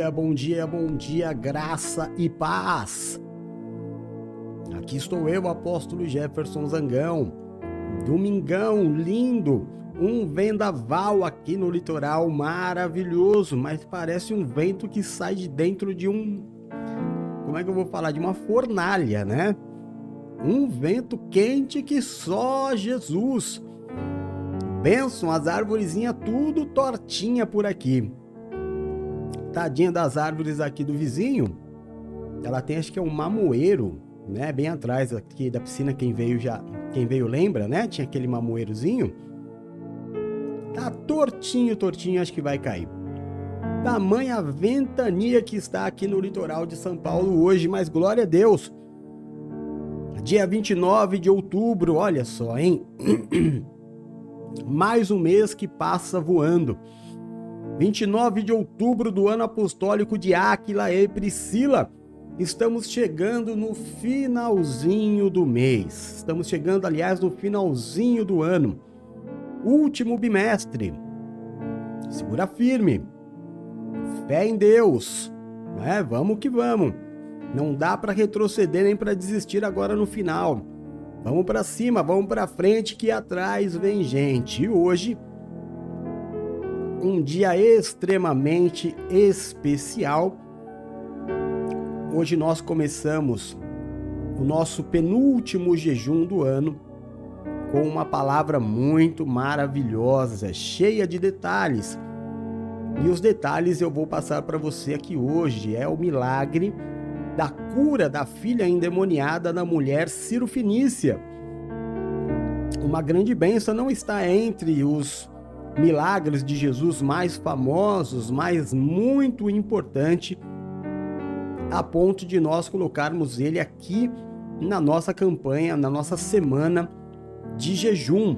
dia, bom dia, bom dia, graça e paz. Aqui estou eu, apóstolo Jefferson Zangão. Domingão lindo, um vendaval aqui no litoral maravilhoso, mas parece um vento que sai de dentro de um. Como é que eu vou falar? De uma fornalha, né? Um vento quente que só Jesus. Benção, as árvorezinhas tudo tortinha por aqui. Tadinha das árvores aqui do vizinho. Ela tem acho que é um mamoeiro, né? Bem atrás aqui da piscina, quem veio já, quem veio lembra, né? Tinha aquele mamoeirozinho. Tá tortinho, tortinho, acho que vai cair. Tamanha ventania que está aqui no litoral de São Paulo hoje, mas glória a Deus. Dia 29 de outubro, olha só, hein? Mais um mês que passa voando. 29 de outubro do ano apostólico de Áquila e Priscila. Estamos chegando no finalzinho do mês. Estamos chegando, aliás, no finalzinho do ano. Último bimestre. Segura firme. Fé em Deus. É, vamos que vamos. Não dá para retroceder nem para desistir agora no final. Vamos para cima, vamos para frente que atrás vem gente. E hoje um dia extremamente especial. Hoje nós começamos o nosso penúltimo jejum do ano com uma palavra muito maravilhosa, cheia de detalhes. E os detalhes eu vou passar para você aqui hoje. É o milagre da cura da filha endemoniada da mulher Ciro Finícia. Uma grande bênção não está entre os milagres de Jesus mais famosos, mas muito importante a ponto de nós colocarmos ele aqui na nossa campanha, na nossa semana de jejum.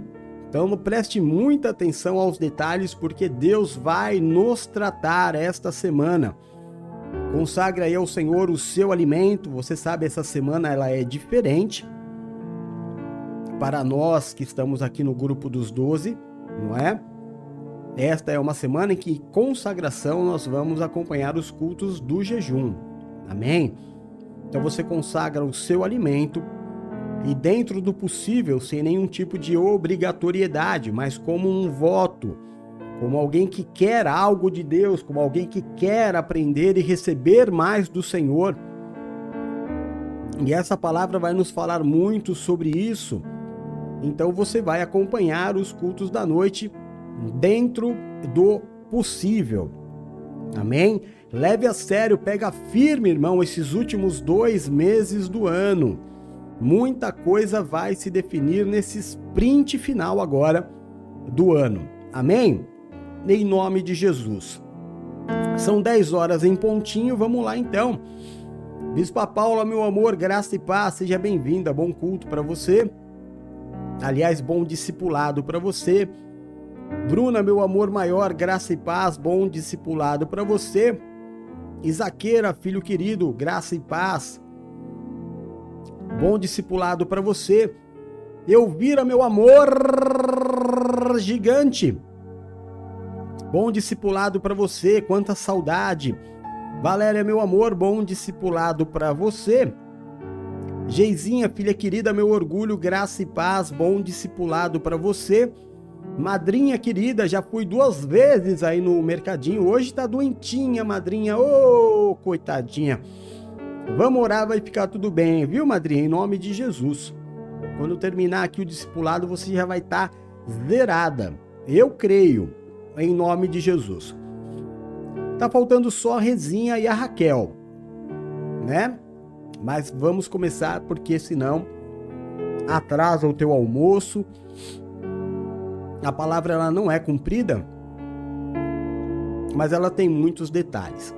Então preste muita atenção aos detalhes porque Deus vai nos tratar esta semana. Consagre aí ao Senhor o seu alimento. Você sabe, essa semana ela é diferente. Para nós que estamos aqui no grupo dos 12, não é? Esta é uma semana em que consagração nós vamos acompanhar os cultos do jejum. Amém? Então você consagra o seu alimento e dentro do possível, sem nenhum tipo de obrigatoriedade, mas como um voto como alguém que quer algo de Deus, como alguém que quer aprender e receber mais do Senhor. E essa palavra vai nos falar muito sobre isso. Então você vai acompanhar os cultos da noite dentro do possível. Amém? Leve a sério, pega firme, irmão, esses últimos dois meses do ano. Muita coisa vai se definir nesse sprint final agora do ano. Amém? em nome de Jesus. São 10 horas em pontinho, vamos lá então. Bispa Paula, meu amor, graça e paz, seja bem-vinda, bom culto para você. Aliás, bom discipulado para você. Bruna, meu amor maior, graça e paz, bom discipulado para você. Isaqueira, filho querido, graça e paz. Bom discipulado para você. Elvira, meu amor gigante. Bom discipulado para você, quanta saudade. Valéria, meu amor, bom discipulado para você. Geizinha, filha querida, meu orgulho, graça e paz, bom discipulado para você. Madrinha querida, já fui duas vezes aí no mercadinho. Hoje tá doentinha, madrinha. Ô, oh, coitadinha. Vamos orar, vai ficar tudo bem, viu, madrinha? Em nome de Jesus. Quando terminar aqui o discipulado, você já vai estar tá zerada. Eu creio em nome de Jesus. Tá faltando só a Rezinha e a Raquel, né? Mas vamos começar porque senão atrasa o teu almoço. A palavra ela não é cumprida, mas ela tem muitos detalhes.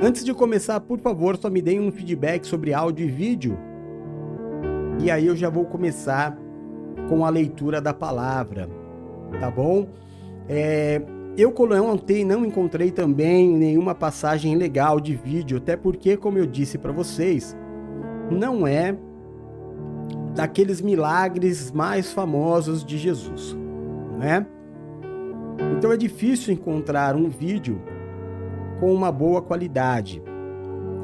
Antes de começar, por favor, só me deem um feedback sobre áudio e vídeo. E aí eu já vou começar com a leitura da palavra, tá bom? É, eu ontem não encontrei também nenhuma passagem legal de vídeo, até porque, como eu disse para vocês, não é daqueles milagres mais famosos de Jesus, né? Então é difícil encontrar um vídeo com uma boa qualidade.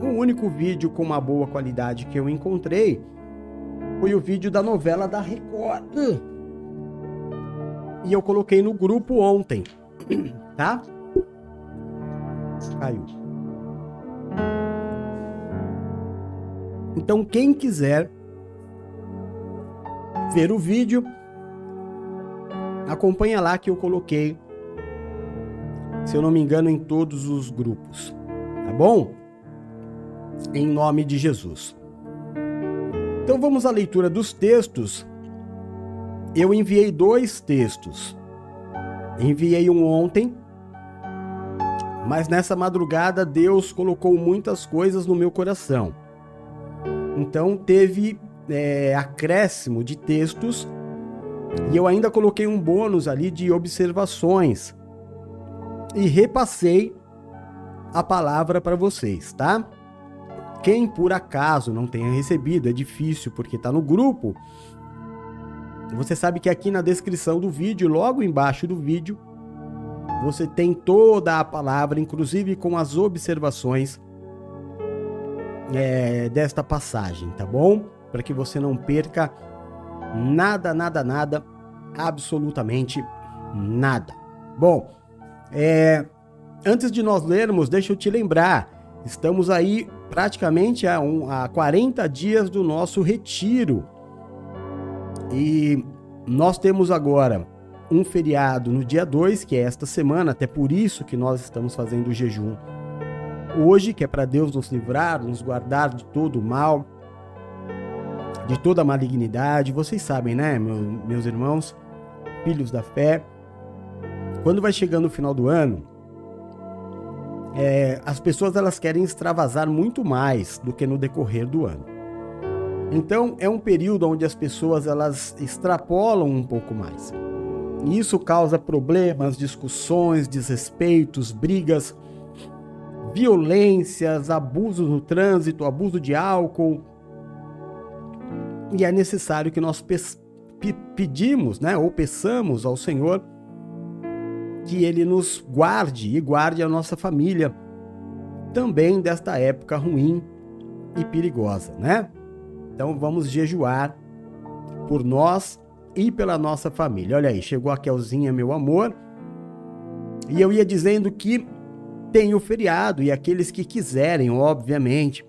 O único vídeo com uma boa qualidade que eu encontrei foi o vídeo da novela da Record. E eu coloquei no grupo ontem, tá? Caiu. Então, quem quiser ver o vídeo, acompanha lá que eu coloquei, se eu não me engano, em todos os grupos. Tá bom? Em nome de Jesus. Então vamos à leitura dos textos. Eu enviei dois textos. Enviei um ontem, mas nessa madrugada Deus colocou muitas coisas no meu coração. Então teve é, acréscimo de textos e eu ainda coloquei um bônus ali de observações e repassei a palavra para vocês, tá? Quem por acaso não tenha recebido, é difícil porque está no grupo. Você sabe que aqui na descrição do vídeo, logo embaixo do vídeo, você tem toda a palavra, inclusive com as observações é, desta passagem, tá bom? Para que você não perca nada, nada, nada, absolutamente nada. Bom, é, antes de nós lermos, deixa eu te lembrar, estamos aí praticamente a, um, a 40 dias do nosso retiro. E nós temos agora um feriado no dia 2, que é esta semana, até por isso que nós estamos fazendo o jejum hoje, que é para Deus nos livrar, nos guardar de todo o mal, de toda a malignidade. Vocês sabem, né, meus irmãos, filhos da fé, quando vai chegando o final do ano, é, as pessoas elas querem extravasar muito mais do que no decorrer do ano. Então é um período onde as pessoas elas extrapolam um pouco mais. E isso causa problemas, discussões, desrespeitos, brigas violências, abusos no trânsito, abuso de álcool. E é necessário que nós pedimos, né, ou peçamos ao Senhor que ele nos guarde e guarde a nossa família também desta época ruim e perigosa, né? Então vamos jejuar por nós e pela nossa família. Olha aí, chegou a Kelzinha, meu amor. E eu ia dizendo que tem o feriado e aqueles que quiserem, obviamente,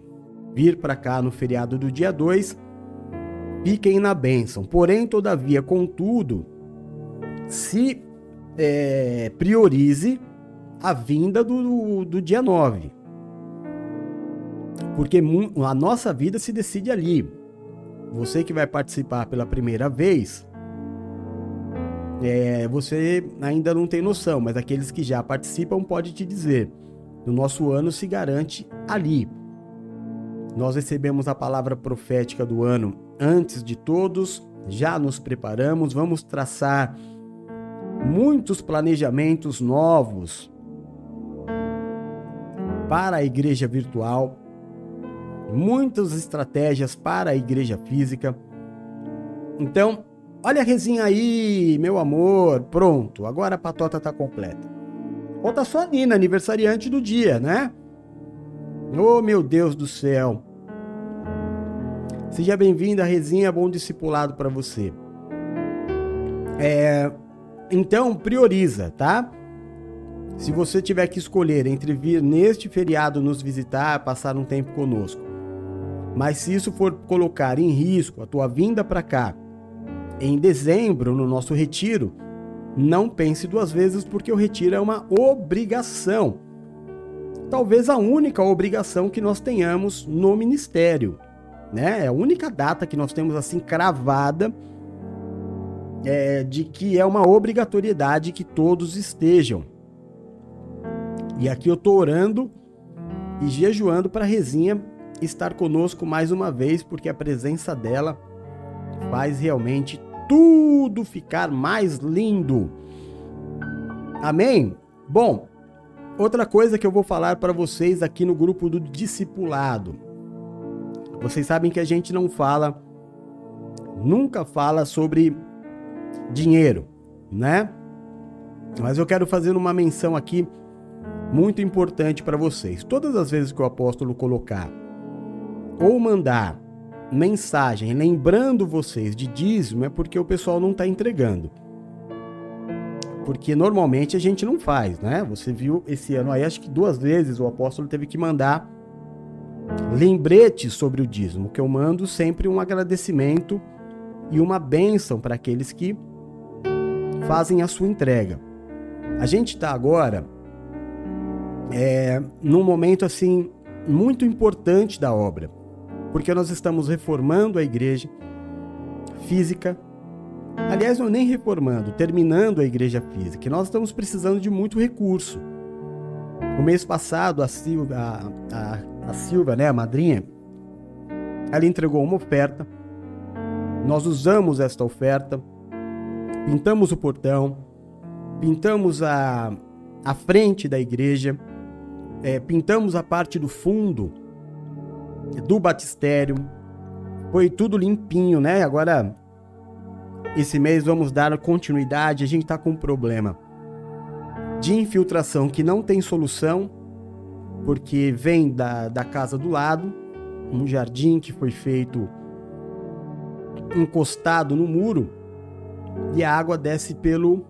vir para cá no feriado do dia 2, fiquem na bênção. Porém, todavia, contudo, se é, priorize a vinda do, do dia 9. Porque a nossa vida se decide ali. Você que vai participar pela primeira vez, é, você ainda não tem noção, mas aqueles que já participam pode te dizer. O nosso ano se garante ali. Nós recebemos a palavra profética do ano antes de todos, já nos preparamos, vamos traçar muitos planejamentos novos para a igreja virtual, muitas estratégias para a igreja física. Então, Olha a resinha aí, meu amor. Pronto, agora a patota tá completa. Falta só a Nina, aniversariante do dia, né? Oh, meu Deus do céu. Seja bem-vinda, Resinha, bom discipulado para você. É, então, prioriza, tá? Se você tiver que escolher entre vir neste feriado nos visitar, passar um tempo conosco, mas se isso for colocar em risco a tua vinda para cá, em dezembro, no nosso retiro, não pense duas vezes porque o retiro é uma obrigação. Talvez a única obrigação que nós tenhamos no ministério, né? É a única data que nós temos assim cravada é, de que é uma obrigatoriedade que todos estejam. E aqui eu tô orando e jejuando para a Rezinha estar conosco mais uma vez, porque a presença dela faz realmente tudo ficar mais lindo. Amém? Bom, outra coisa que eu vou falar para vocês aqui no grupo do discipulado. Vocês sabem que a gente não fala, nunca fala sobre dinheiro, né? Mas eu quero fazer uma menção aqui muito importante para vocês. Todas as vezes que o apóstolo colocar ou mandar mensagem lembrando vocês de dízimo é porque o pessoal não está entregando. Porque normalmente a gente não faz, né? Você viu esse ano aí, acho que duas vezes o apóstolo teve que mandar lembretes sobre o dízimo, que eu mando sempre um agradecimento e uma bênção para aqueles que fazem a sua entrega. A gente está agora é, num momento assim muito importante da obra porque nós estamos reformando a igreja física. Aliás, não nem reformando, terminando a igreja física. nós estamos precisando de muito recurso. O mês passado, a a, a, a Silva, né, a madrinha, ela entregou uma oferta. Nós usamos esta oferta, pintamos o portão, pintamos a, a frente da igreja, é, pintamos a parte do fundo do batistério. Foi tudo limpinho, né? Agora, esse mês vamos dar continuidade. A gente está com um problema de infiltração que não tem solução, porque vem da, da casa do lado, um jardim que foi feito encostado no muro e a água desce pelo,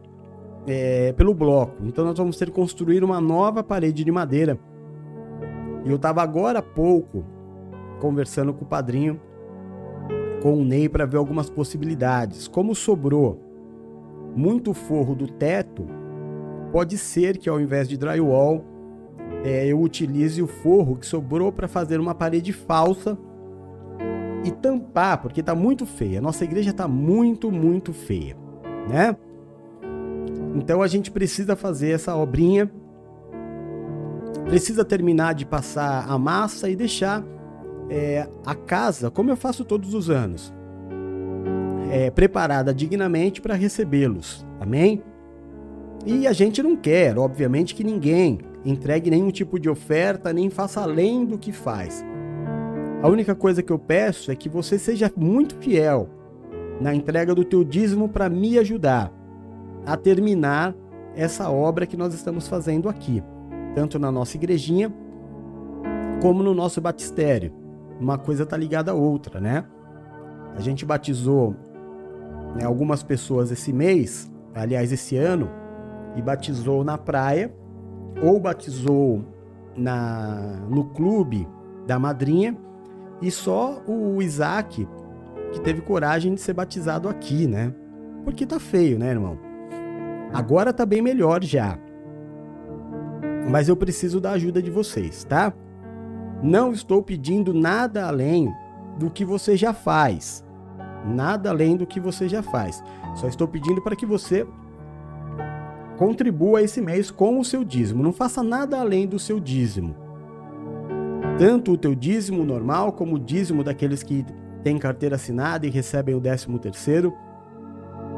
é, pelo bloco. Então nós vamos ter que construir uma nova parede de madeira. E eu estava agora há pouco conversando com o padrinho, com o Ney, para ver algumas possibilidades. Como sobrou muito forro do teto, pode ser que ao invés de drywall, é, eu utilize o forro que sobrou para fazer uma parede falsa e tampar, porque está muito feia. Nossa igreja está muito, muito feia, né? Então a gente precisa fazer essa obrinha, precisa terminar de passar a massa e deixar é, a casa, como eu faço todos os anos, é, preparada dignamente para recebê-los. Amém? E a gente não quer, obviamente, que ninguém entregue nenhum tipo de oferta, nem faça além do que faz. A única coisa que eu peço é que você seja muito fiel na entrega do teu dízimo para me ajudar a terminar essa obra que nós estamos fazendo aqui, tanto na nossa igrejinha como no nosso batistério uma coisa está ligada à outra, né? A gente batizou né, algumas pessoas esse mês, aliás, esse ano, e batizou na praia, ou batizou na no clube da madrinha, e só o Isaac que teve coragem de ser batizado aqui, né? Porque tá feio, né, irmão? Agora tá bem melhor já. Mas eu preciso da ajuda de vocês, tá? Não estou pedindo nada além do que você já faz. Nada além do que você já faz. Só estou pedindo para que você contribua esse mês com o seu dízimo. Não faça nada além do seu dízimo. Tanto o teu dízimo normal como o dízimo daqueles que têm carteira assinada e recebem o décimo terceiro.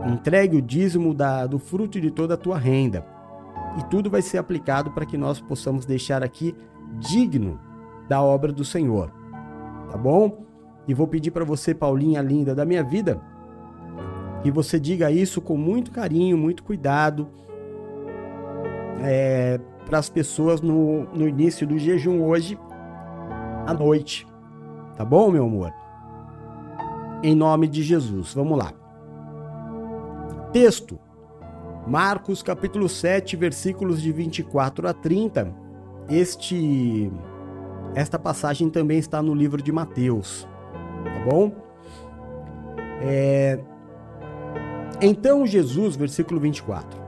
Entregue o dízimo da, do fruto de toda a tua renda. E tudo vai ser aplicado para que nós possamos deixar aqui digno da obra do Senhor. Tá bom? E vou pedir para você, Paulinha linda da minha vida, que você diga isso com muito carinho, muito cuidado é, para as pessoas no, no início do jejum hoje à noite. Tá bom, meu amor? Em nome de Jesus. Vamos lá. Texto. Marcos capítulo 7, versículos de 24 a 30. Este esta passagem também está no livro de Mateus, tá bom? É... Então Jesus, versículo 24.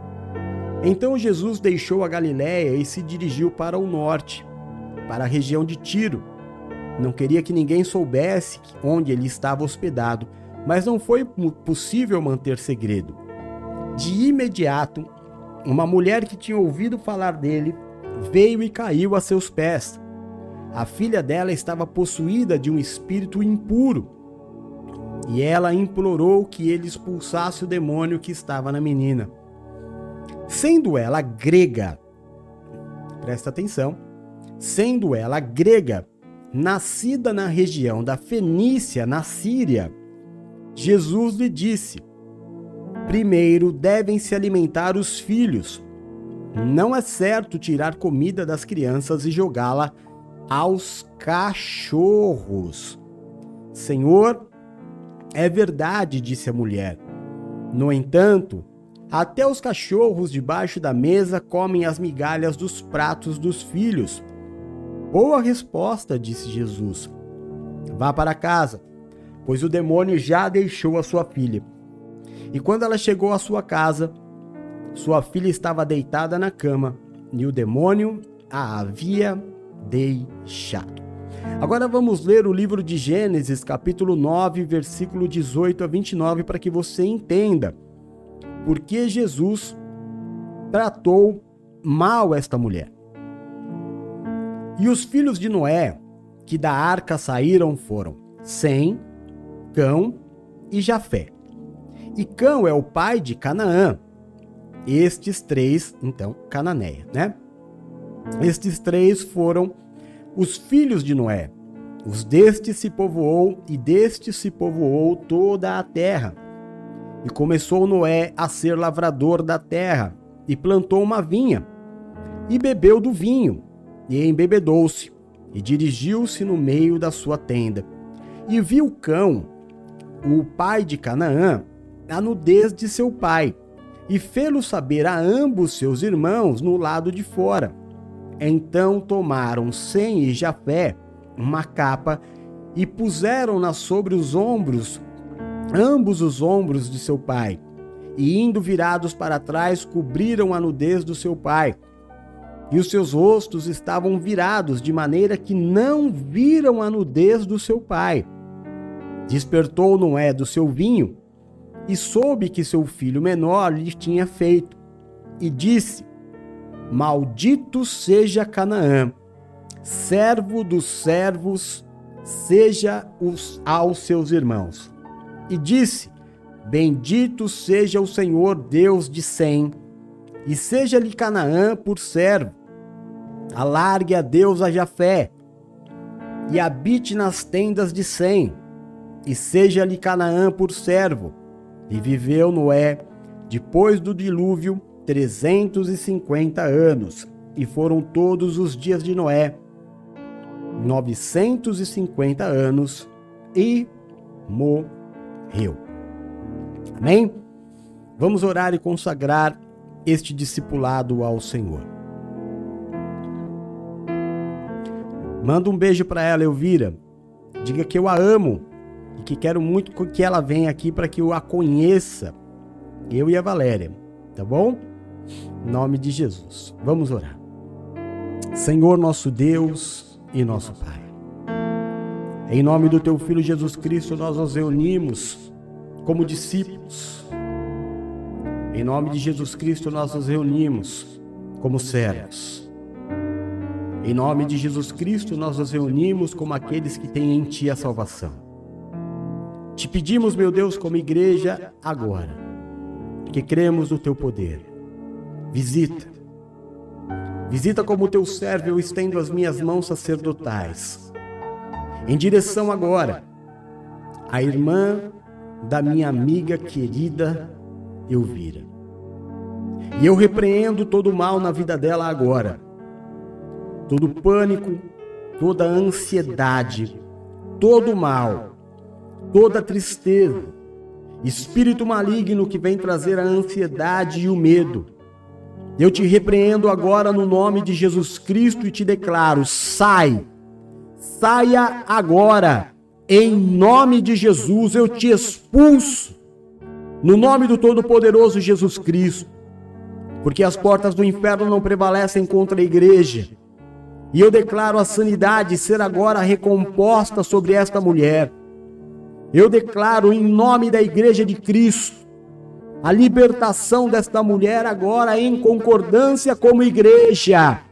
Então Jesus deixou a Galiléia e se dirigiu para o norte, para a região de Tiro. Não queria que ninguém soubesse onde ele estava hospedado, mas não foi possível manter segredo. De imediato, uma mulher que tinha ouvido falar dele veio e caiu a seus pés a filha dela estava possuída de um espírito impuro e ela implorou que ele expulsasse o demônio que estava na menina. Sendo ela grega, presta atenção, sendo ela grega, nascida na região da Fenícia, na Síria, Jesus lhe disse: primeiro devem se alimentar os filhos, Não é certo tirar comida das crianças e jogá-la aos cachorros. Senhor, é verdade, disse a mulher. No entanto, até os cachorros debaixo da mesa comem as migalhas dos pratos dos filhos. Boa resposta, disse Jesus. Vá para casa, pois o demônio já deixou a sua filha. E quando ela chegou à sua casa, sua filha estava deitada na cama e o demônio a havia deixado. Agora vamos ler o livro de Gênesis, capítulo 9, versículo 18 a 29, para que você entenda por que Jesus tratou mal esta mulher. E os filhos de Noé, que da arca saíram, foram Sem, Cão e Jafé. E Cão é o pai de Canaã. Estes três, então, Cananeia, né? Estes três foram os filhos de Noé. Os destes se povoou e destes se povoou toda a terra. E começou Noé a ser lavrador da terra e plantou uma vinha e bebeu do vinho e embebedou-se e dirigiu-se no meio da sua tenda. E viu Cão, o pai de Canaã, a nudez de seu pai e fê-lo saber a ambos seus irmãos no lado de fora. Então tomaram Sem e Jafé uma capa e puseram-na sobre os ombros, ambos os ombros de seu pai. E indo virados para trás, cobriram a nudez do seu pai. E os seus rostos estavam virados, de maneira que não viram a nudez do seu pai. Despertou Noé do seu vinho e soube que seu filho menor lhe tinha feito. E disse: Maldito seja Canaã, servo dos servos, seja os, aos seus irmãos. E disse: Bendito seja o Senhor Deus de Sem, e seja-lhe Canaã por servo. Alargue a Deus a Jafé, e habite nas tendas de Sem, e seja-lhe Canaã por servo. E viveu Noé, depois do dilúvio, 350 anos, e foram todos os dias de Noé 950 anos e morreu. Amém? Vamos orar e consagrar este discipulado ao Senhor. Manda um beijo para ela, Elvira. Diga que eu a amo e que quero muito que ela venha aqui para que eu a conheça. Eu e a Valéria, tá bom? Em nome de Jesus. Vamos orar. Senhor nosso Deus e nosso Pai. Em nome do teu filho Jesus Cristo, nós nos reunimos como discípulos. Em nome de Jesus Cristo, nós nos reunimos como servos. Em nome de Jesus Cristo, nós nos reunimos como aqueles que têm em Ti a salvação. Te pedimos, meu Deus, como igreja, agora, que cremos no Teu poder Visita. Visita como teu servo, eu estendo as minhas mãos sacerdotais. Em direção agora à irmã da minha amiga querida Elvira. E eu repreendo todo o mal na vida dela agora. Todo pânico, toda ansiedade, todo mal, toda tristeza, espírito maligno que vem trazer a ansiedade e o medo eu te repreendo agora no nome de Jesus Cristo e te declaro: sai, saia agora, em nome de Jesus, eu te expulso, no nome do Todo-Poderoso Jesus Cristo, porque as portas do inferno não prevalecem contra a igreja. E eu declaro a sanidade ser agora recomposta sobre esta mulher. Eu declaro em nome da igreja de Cristo a libertação desta mulher agora em concordância como igreja.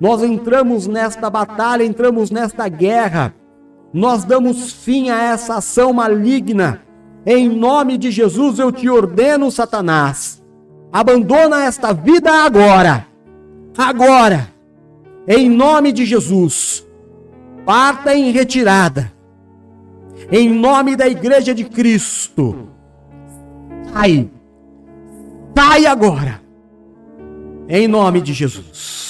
Nós entramos nesta batalha, entramos nesta guerra. Nós damos fim a essa ação maligna. Em nome de Jesus eu te ordeno, Satanás. Abandona esta vida agora. Agora. Em nome de Jesus. Parta em retirada. Em nome da igreja de Cristo. Sai Sai agora. Em nome de Jesus.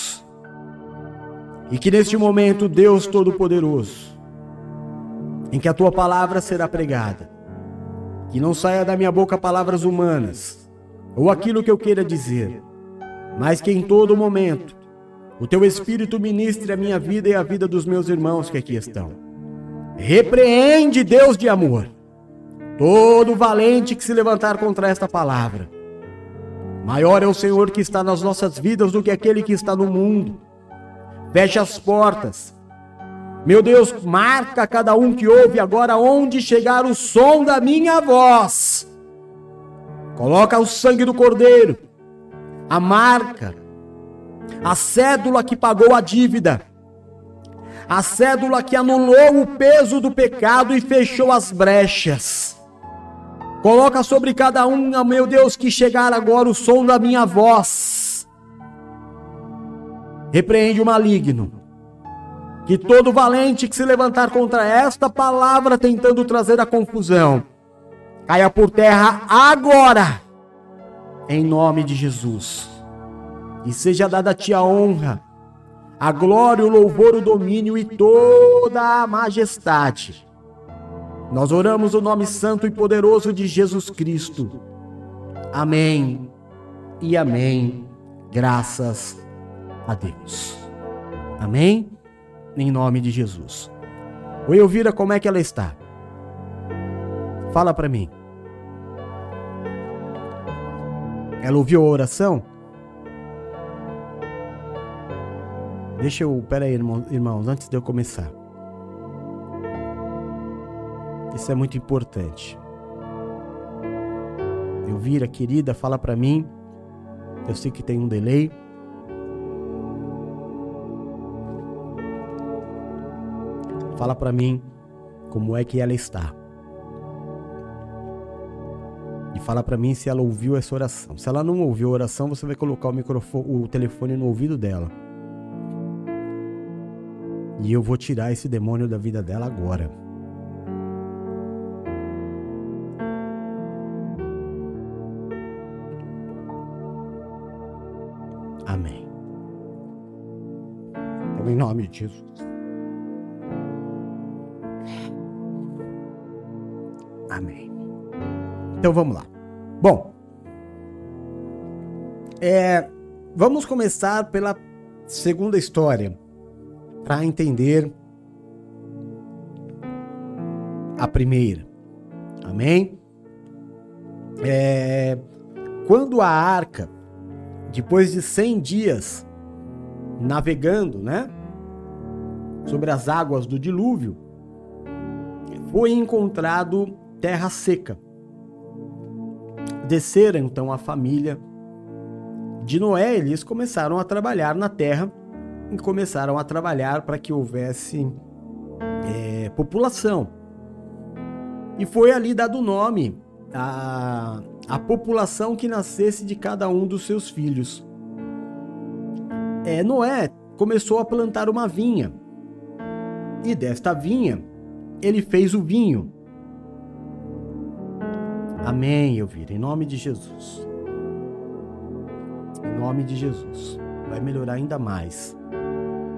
E que neste momento, Deus Todo-Poderoso, em que a tua palavra será pregada, que não saia da minha boca palavras humanas ou aquilo que eu queira dizer, mas que em todo momento o teu Espírito ministre a minha vida e a vida dos meus irmãos que aqui estão. Repreende, Deus de amor, todo valente que se levantar contra esta palavra. Maior é o Senhor que está nas nossas vidas do que aquele que está no mundo. Feche as portas. Meu Deus, marca cada um que ouve agora onde chegar o som da minha voz. Coloca o sangue do Cordeiro, a marca, a cédula que pagou a dívida, a cédula que anulou o peso do pecado e fechou as brechas. Coloca sobre cada um, meu Deus, que chegar agora o som da minha voz. Repreende o maligno. Que todo valente que se levantar contra esta palavra tentando trazer a confusão, caia por terra agora, em nome de Jesus e seja dada a ti a honra, a glória, o louvor, o domínio e toda a majestade. Nós oramos o nome santo e poderoso de Jesus Cristo. Amém e amém. Graças a Deus. Amém? Em nome de Jesus. Oi, Elvira, como é que ela está? Fala para mim. Ela ouviu a oração? Deixa eu. Pera aí, irmãos, antes de eu começar. Isso é muito importante. Elvira, querida, fala para mim. Eu sei que tem um delay. Fala para mim como é que ela está. E fala para mim se ela ouviu essa oração. Se ela não ouviu a oração, você vai colocar o microfone, o telefone no ouvido dela. E eu vou tirar esse demônio da vida dela agora. Amém. Então, em nome de Jesus. Amém. Então vamos lá. Bom, é, vamos começar pela segunda história para entender a primeira. Amém? É, quando a arca, depois de 100 dias navegando, né, sobre as águas do dilúvio, foi encontrado terra seca. Desceram então a família de Noé, eles começaram a trabalhar na terra e começaram a trabalhar para que houvesse é, população. E foi ali dado o nome à, à população que nascesse de cada um dos seus filhos. É, Noé começou a plantar uma vinha. E desta vinha, ele fez o vinho. Amém, Elvira, em nome de Jesus. Em nome de Jesus. Vai melhorar ainda mais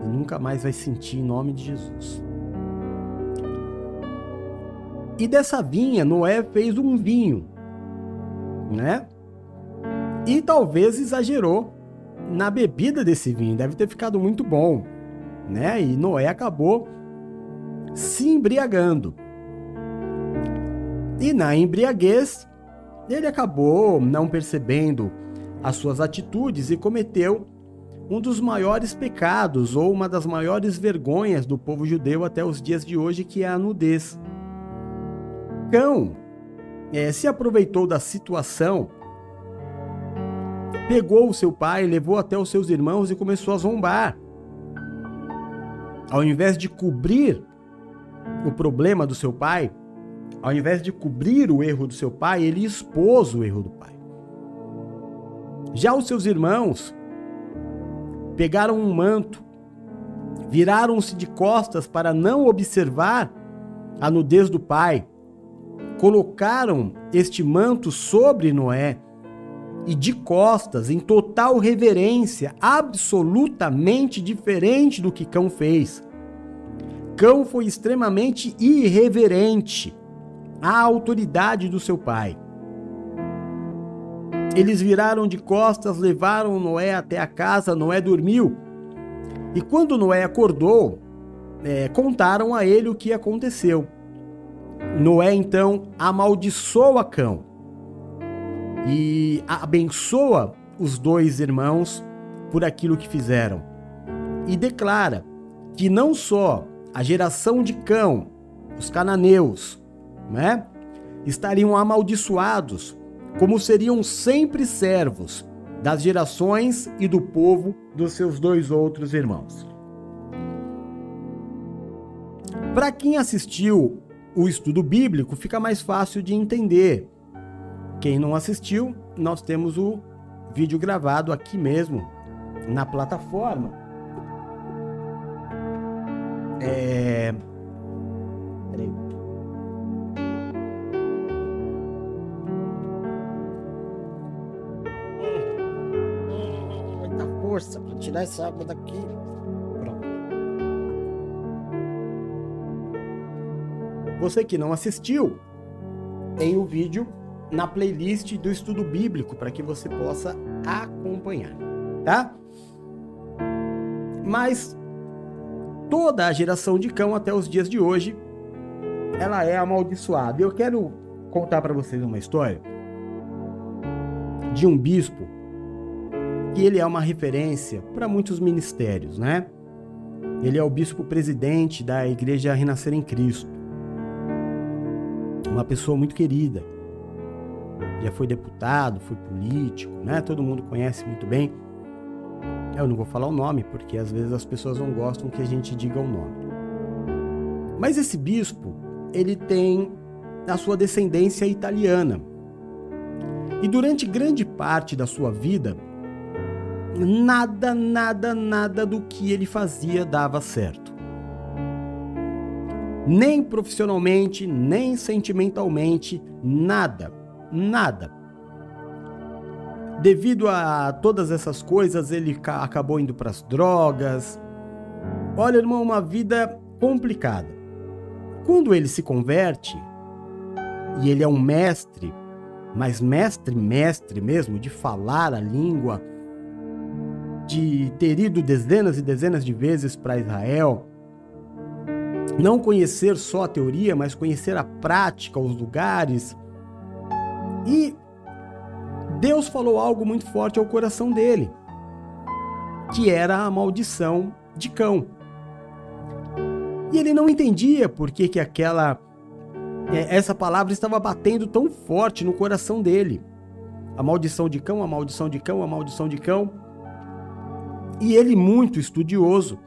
e nunca mais vai sentir em nome de Jesus. E dessa vinha, Noé fez um vinho, né? E talvez exagerou na bebida desse vinho, deve ter ficado muito bom, né? E Noé acabou se embriagando. E na embriaguez, ele acabou não percebendo as suas atitudes e cometeu um dos maiores pecados ou uma das maiores vergonhas do povo judeu até os dias de hoje, que é a nudez. Cão é, se aproveitou da situação, pegou o seu pai, levou até os seus irmãos e começou a zombar. Ao invés de cobrir o problema do seu pai, ao invés de cobrir o erro do seu pai, ele expôs o erro do pai. Já os seus irmãos pegaram um manto, viraram-se de costas para não observar a nudez do pai, colocaram este manto sobre Noé e de costas, em total reverência, absolutamente diferente do que Cão fez. Cão foi extremamente irreverente à autoridade do seu pai. Eles viraram de costas, levaram Noé até a casa, Noé dormiu. E quando Noé acordou, é, contaram a ele o que aconteceu. Noé então amaldiçoa Cão e abençoa os dois irmãos por aquilo que fizeram. E declara que não só a geração de Cão, os cananeus, né, estariam amaldiçoados, como seriam sempre servos das gerações e do povo dos seus dois outros irmãos. Para quem assistiu o estudo bíblico, fica mais fácil de entender. Quem não assistiu, nós temos o vídeo gravado aqui mesmo na plataforma. É... força para tirar essa água daqui. Você que não assistiu, tem o vídeo na playlist do estudo bíblico para que você possa acompanhar, tá? Mas toda a geração de cão até os dias de hoje, ela é amaldiçoada. Eu quero contar para vocês uma história de um bispo que ele é uma referência para muitos ministérios, né? Ele é o bispo presidente da Igreja Renascer em Cristo uma pessoa muito querida. Já foi deputado, foi político, né? Todo mundo conhece muito bem. Eu não vou falar o nome, porque às vezes as pessoas não gostam que a gente diga o nome. Mas esse bispo, ele tem a sua descendência italiana. E durante grande parte da sua vida, nada, nada, nada do que ele fazia dava certo nem profissionalmente, nem sentimentalmente, nada, nada. Devido a todas essas coisas, ele acabou indo para as drogas. Olha, irmão, uma vida complicada. Quando ele se converte, e ele é um mestre, mas mestre, mestre mesmo, de falar a língua, de ter ido dezenas e dezenas de vezes para Israel, não conhecer só a teoria, mas conhecer a prática, os lugares. E Deus falou algo muito forte ao coração dele, que era a maldição de cão. E ele não entendia por que, que aquela é, essa palavra estava batendo tão forte no coração dele. A maldição de cão, a maldição de cão, a maldição de cão. E ele muito estudioso,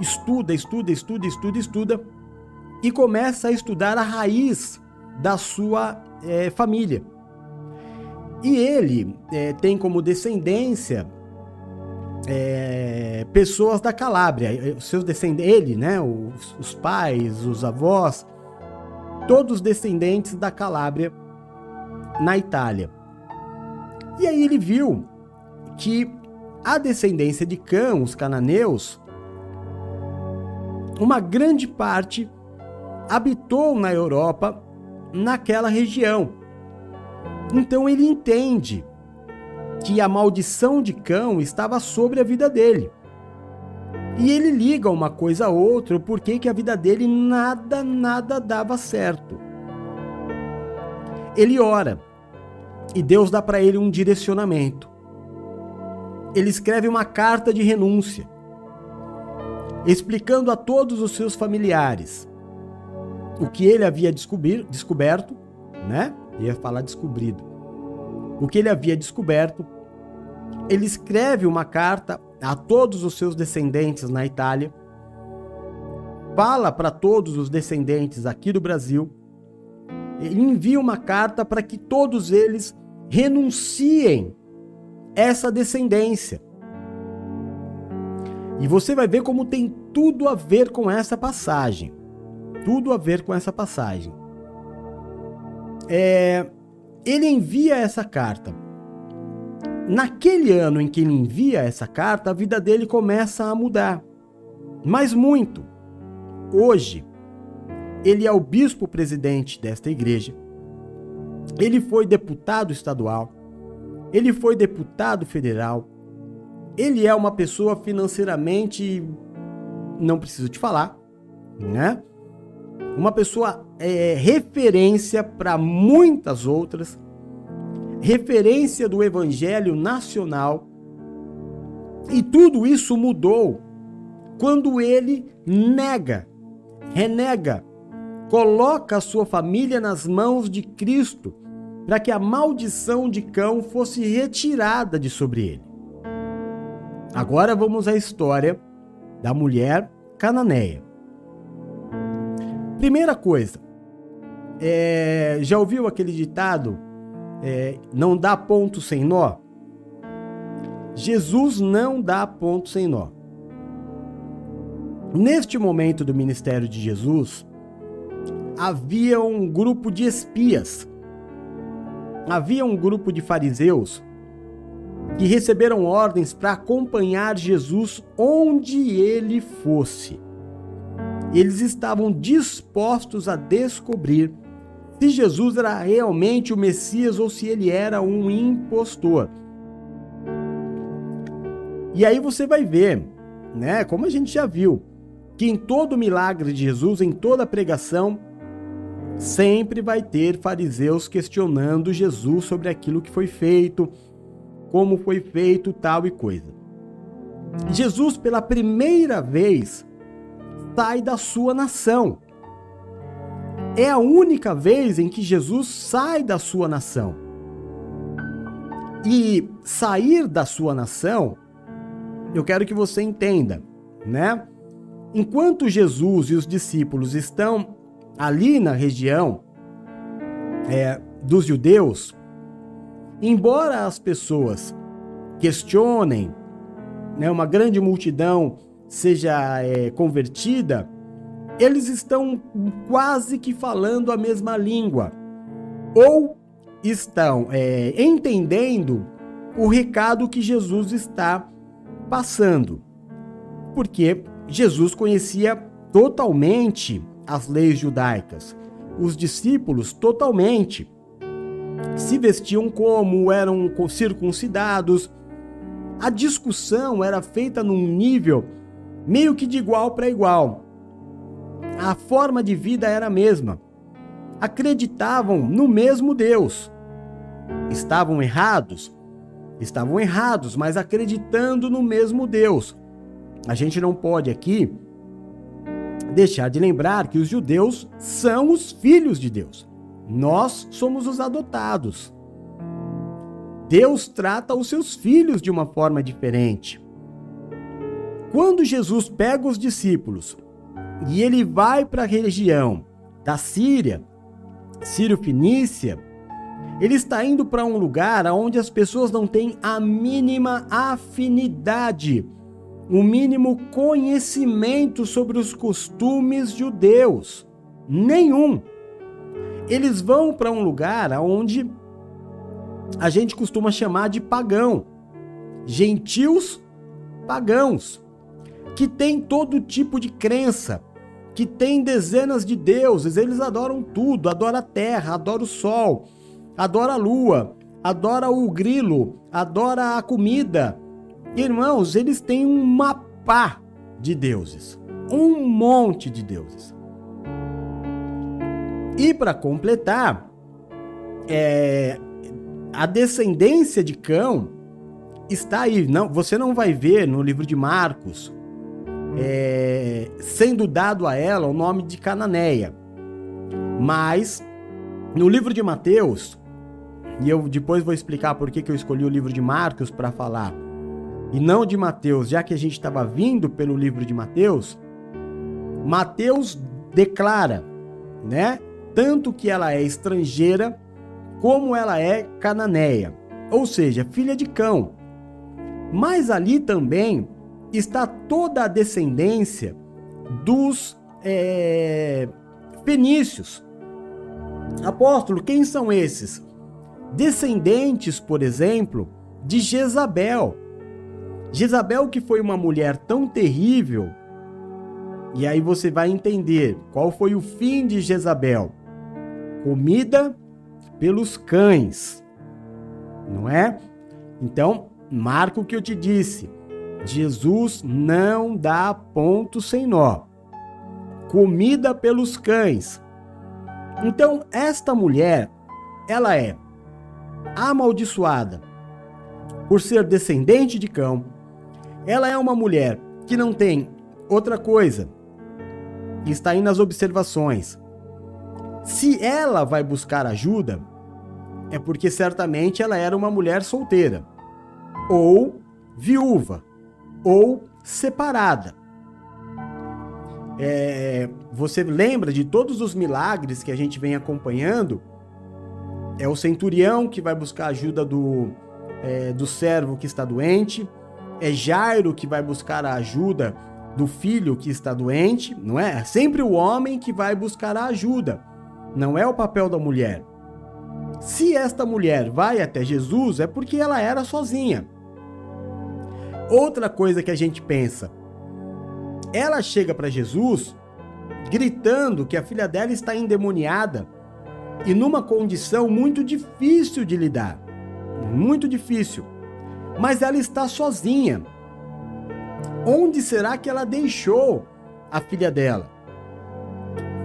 estuda, estuda, estuda, estuda, estuda e começa a estudar a raiz da sua é, família. E ele é, tem como descendência é, pessoas da Calábria, seus descendentes, ele, né, os, os pais, os avós, todos descendentes da Calábria na Itália. E aí ele viu que a descendência de Cã, os cananeus, uma grande parte habitou na Europa, naquela região. Então ele entende que a maldição de cão estava sobre a vida dele. E ele liga uma coisa a outra, porque que a vida dele nada, nada dava certo. Ele ora e Deus dá para ele um direcionamento. Ele escreve uma carta de renúncia explicando a todos os seus familiares o que ele havia descobrir, descoberto, né? Ia falar descobrido. O que ele havia descoberto. Ele escreve uma carta a todos os seus descendentes na Itália. Fala para todos os descendentes aqui do Brasil. Envia uma carta para que todos eles renunciem essa descendência. E você vai ver como tem tudo a ver com essa passagem. Tudo a ver com essa passagem. É, ele envia essa carta naquele ano em que ele envia essa carta, a vida dele começa a mudar. Mas muito. Hoje, ele é o bispo presidente desta igreja. Ele foi deputado estadual. Ele foi deputado federal. Ele é uma pessoa financeiramente, não preciso te falar, né? Uma pessoa é, referência para muitas outras, referência do evangelho nacional. E tudo isso mudou quando ele nega, renega coloca a sua família nas mãos de Cristo, para que a maldição de cão fosse retirada de sobre ele. Agora vamos à história da mulher cananeia. Primeira coisa, é, já ouviu aquele ditado? É, não dá ponto sem nó? Jesus não dá ponto sem nó. Neste momento do ministério de Jesus, havia um grupo de espias. Havia um grupo de fariseus que receberam ordens para acompanhar Jesus onde ele fosse. Eles estavam dispostos a descobrir se Jesus era realmente o Messias ou se ele era um impostor. E aí você vai ver, né, como a gente já viu, que em todo milagre de Jesus, em toda pregação, sempre vai ter fariseus questionando Jesus sobre aquilo que foi feito, como foi feito, tal e coisa. Jesus, pela primeira vez, sai da sua nação. É a única vez em que Jesus sai da sua nação. E sair da sua nação, eu quero que você entenda, né? Enquanto Jesus e os discípulos estão ali na região é, dos judeus, embora as pessoas questionem, né, uma grande multidão seja é, convertida, eles estão quase que falando a mesma língua ou estão é, entendendo o recado que Jesus está passando, porque Jesus conhecia totalmente as leis judaicas. Os discípulos totalmente se vestiam como eram circuncidados. A discussão era feita num nível meio que de igual para igual. A forma de vida era a mesma. Acreditavam no mesmo Deus. Estavam errados? Estavam errados, mas acreditando no mesmo Deus. A gente não pode aqui deixar de lembrar que os judeus são os filhos de Deus. Nós somos os adotados. Deus trata os seus filhos de uma forma diferente. Quando Jesus pega os discípulos e ele vai para a região da Síria, Sírio-Fenícia, ele está indo para um lugar onde as pessoas não têm a mínima afinidade o mínimo conhecimento sobre os costumes judeus. Nenhum. Eles vão para um lugar onde a gente costuma chamar de pagão. Gentios pagãos, que tem todo tipo de crença, que tem dezenas de deuses, eles adoram tudo, adoram a terra, adoram o sol, adoram a lua, adoram o grilo, adoram a comida, Irmãos, eles têm um mapa de deuses, um monte de deuses. E para completar, é, a descendência de Cão está aí. Não, você não vai ver no livro de Marcos é, sendo dado a ela o nome de Cananeia. Mas no livro de Mateus, e eu depois vou explicar por que, que eu escolhi o livro de Marcos para falar e não de Mateus, já que a gente estava vindo pelo livro de Mateus, Mateus declara, né? Tanto que ela é estrangeira, como ela é cananeia, ou seja, filha de cão. Mas ali também está toda a descendência dos é, fenícios. Apóstolo, quem são esses? Descendentes, por exemplo, de Jezabel. Jezabel que foi uma mulher tão terrível. E aí você vai entender qual foi o fim de Jezabel. Comida pelos cães. Não é? Então, marca o que eu te disse. Jesus não dá ponto sem nó. Comida pelos cães. Então, esta mulher, ela é amaldiçoada por ser descendente de cão. Ela é uma mulher que não tem outra coisa. Está aí nas observações. Se ela vai buscar ajuda, é porque certamente ela era uma mulher solteira, ou viúva, ou separada. É, você lembra de todos os milagres que a gente vem acompanhando? É o centurião que vai buscar ajuda do, é, do servo que está doente, é Jairo que vai buscar a ajuda do filho que está doente, não é? É sempre o homem que vai buscar a ajuda, não é o papel da mulher. Se esta mulher vai até Jesus, é porque ela era sozinha. Outra coisa que a gente pensa, ela chega para Jesus gritando que a filha dela está endemoniada e numa condição muito difícil de lidar. Muito difícil. Mas ela está sozinha. Onde será que ela deixou a filha dela?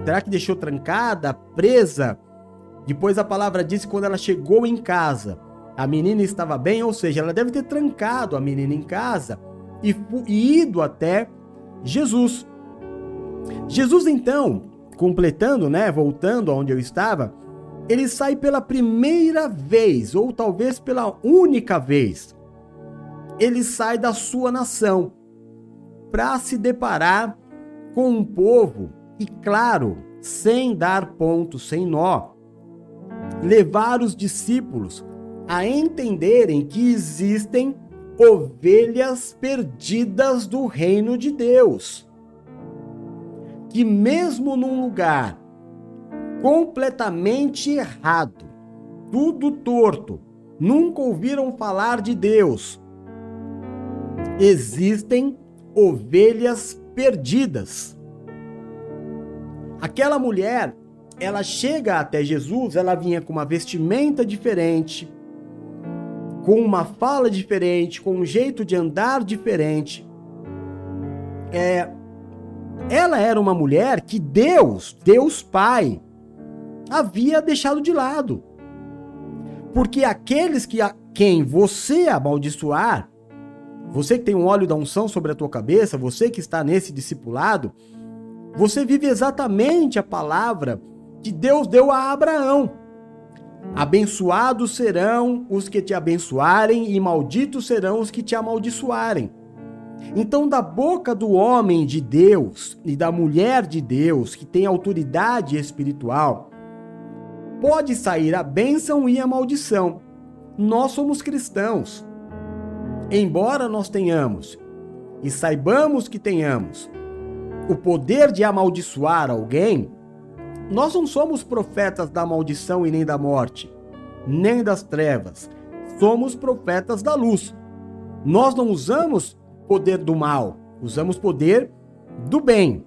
Será que deixou trancada, presa? Depois a palavra diz que quando ela chegou em casa, a menina estava bem, ou seja, ela deve ter trancado a menina em casa e, e ido até Jesus. Jesus então, completando, né, voltando aonde eu estava, ele sai pela primeira vez, ou talvez pela única vez. Ele sai da sua nação para se deparar com um povo e, claro, sem dar ponto, sem nó, levar os discípulos a entenderem que existem ovelhas perdidas do reino de Deus. Que, mesmo num lugar completamente errado, tudo torto, nunca ouviram falar de Deus, existem ovelhas perdidas. Aquela mulher, ela chega até Jesus, ela vinha com uma vestimenta diferente, com uma fala diferente, com um jeito de andar diferente. É, ela era uma mulher que Deus, Deus Pai, havia deixado de lado. Porque aqueles que a quem você amaldiçoar, você que tem um óleo da unção sobre a tua cabeça, você que está nesse discipulado, você vive exatamente a palavra que Deus deu a Abraão. Abençoados serão os que te abençoarem, e malditos serão os que te amaldiçoarem. Então, da boca do homem de Deus e da mulher de Deus, que tem autoridade espiritual, pode sair a bênção e a maldição. Nós somos cristãos. Embora nós tenhamos e saibamos que tenhamos o poder de amaldiçoar alguém, nós não somos profetas da maldição e nem da morte, nem das trevas. Somos profetas da luz. Nós não usamos poder do mal, usamos poder do bem.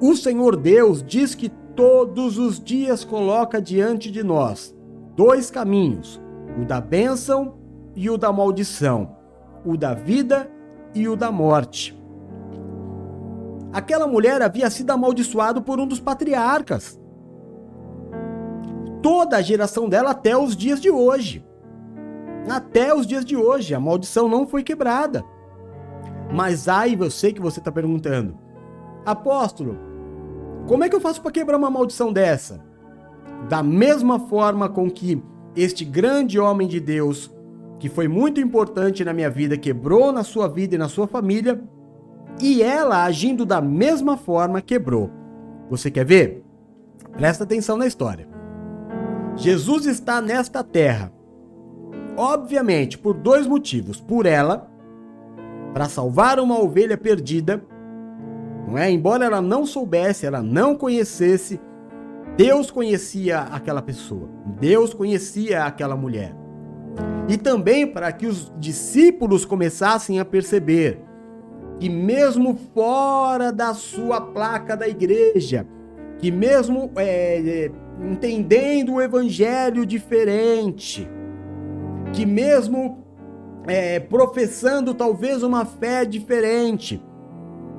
O Senhor Deus diz que todos os dias coloca diante de nós dois caminhos: o da bênção e o da maldição, o da vida e o da morte. Aquela mulher havia sido amaldiçoada por um dos patriarcas. Toda a geração dela até os dias de hoje. Até os dias de hoje, a maldição não foi quebrada. Mas aí você que você está perguntando, apóstolo, como é que eu faço para quebrar uma maldição dessa? Da mesma forma com que este grande homem de Deus, que foi muito importante na minha vida, quebrou na sua vida e na sua família, e ela, agindo da mesma forma, quebrou. Você quer ver? Presta atenção na história. Jesus está nesta terra, obviamente, por dois motivos. Por ela, para salvar uma ovelha perdida, não é? Embora ela não soubesse, ela não conhecesse, Deus conhecia aquela pessoa. Deus conhecia aquela mulher. E também para que os discípulos começassem a perceber que, mesmo fora da sua placa da igreja, que mesmo é, entendendo o evangelho diferente, que mesmo é, professando talvez uma fé diferente,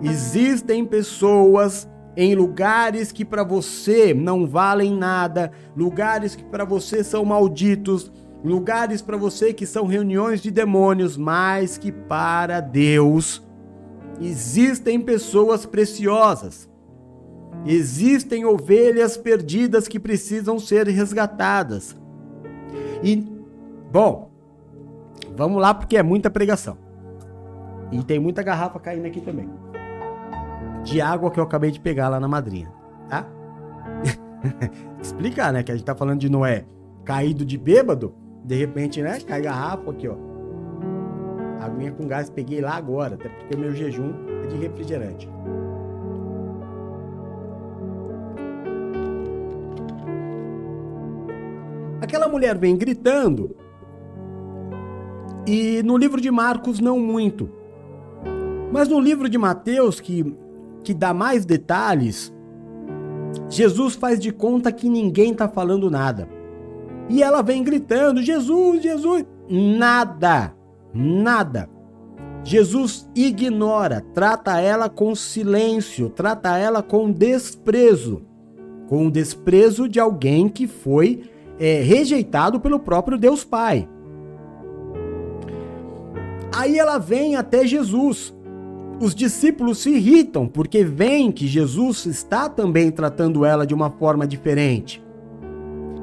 existem pessoas em lugares que para você não valem nada, lugares que para você são malditos, lugares para você que são reuniões de demônios, mas que para Deus existem pessoas preciosas. Existem ovelhas perdidas que precisam ser resgatadas. E, bom, vamos lá porque é muita pregação. E tem muita garrafa caindo aqui também. De água que eu acabei de pegar lá na madrinha, tá? Explicar, né? Que a gente tá falando de Noé caído de bêbado. De repente, né? Cai garrafa aqui, ó. Aguinha com gás peguei lá agora, até porque meu jejum é de refrigerante. Aquela mulher vem gritando, e no livro de Marcos não muito. Mas no livro de Mateus, que, que dá mais detalhes, Jesus faz de conta que ninguém está falando nada. E ela vem gritando: Jesus, Jesus! Nada, nada. Jesus ignora, trata ela com silêncio, trata ela com desprezo, com o desprezo de alguém que foi é, rejeitado pelo próprio Deus Pai. Aí ela vem até Jesus. Os discípulos se irritam porque veem que Jesus está também tratando ela de uma forma diferente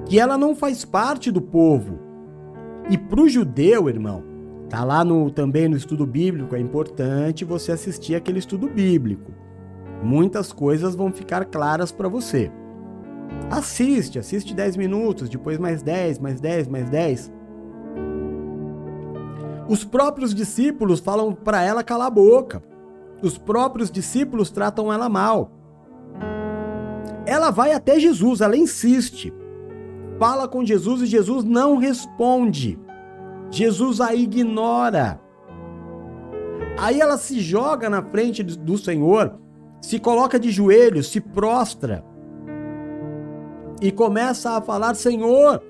que ela não faz parte do povo. E para o judeu, irmão, tá lá no, também no estudo bíblico, é importante você assistir aquele estudo bíblico. Muitas coisas vão ficar claras para você. Assiste, assiste 10 minutos, depois mais 10, mais 10, mais 10. Os próprios discípulos falam para ela calar a boca. Os próprios discípulos tratam ela mal. Ela vai até Jesus, ela insiste fala com Jesus e Jesus não responde. Jesus a ignora. Aí ela se joga na frente do Senhor, se coloca de joelhos, se prostra e começa a falar: Senhor,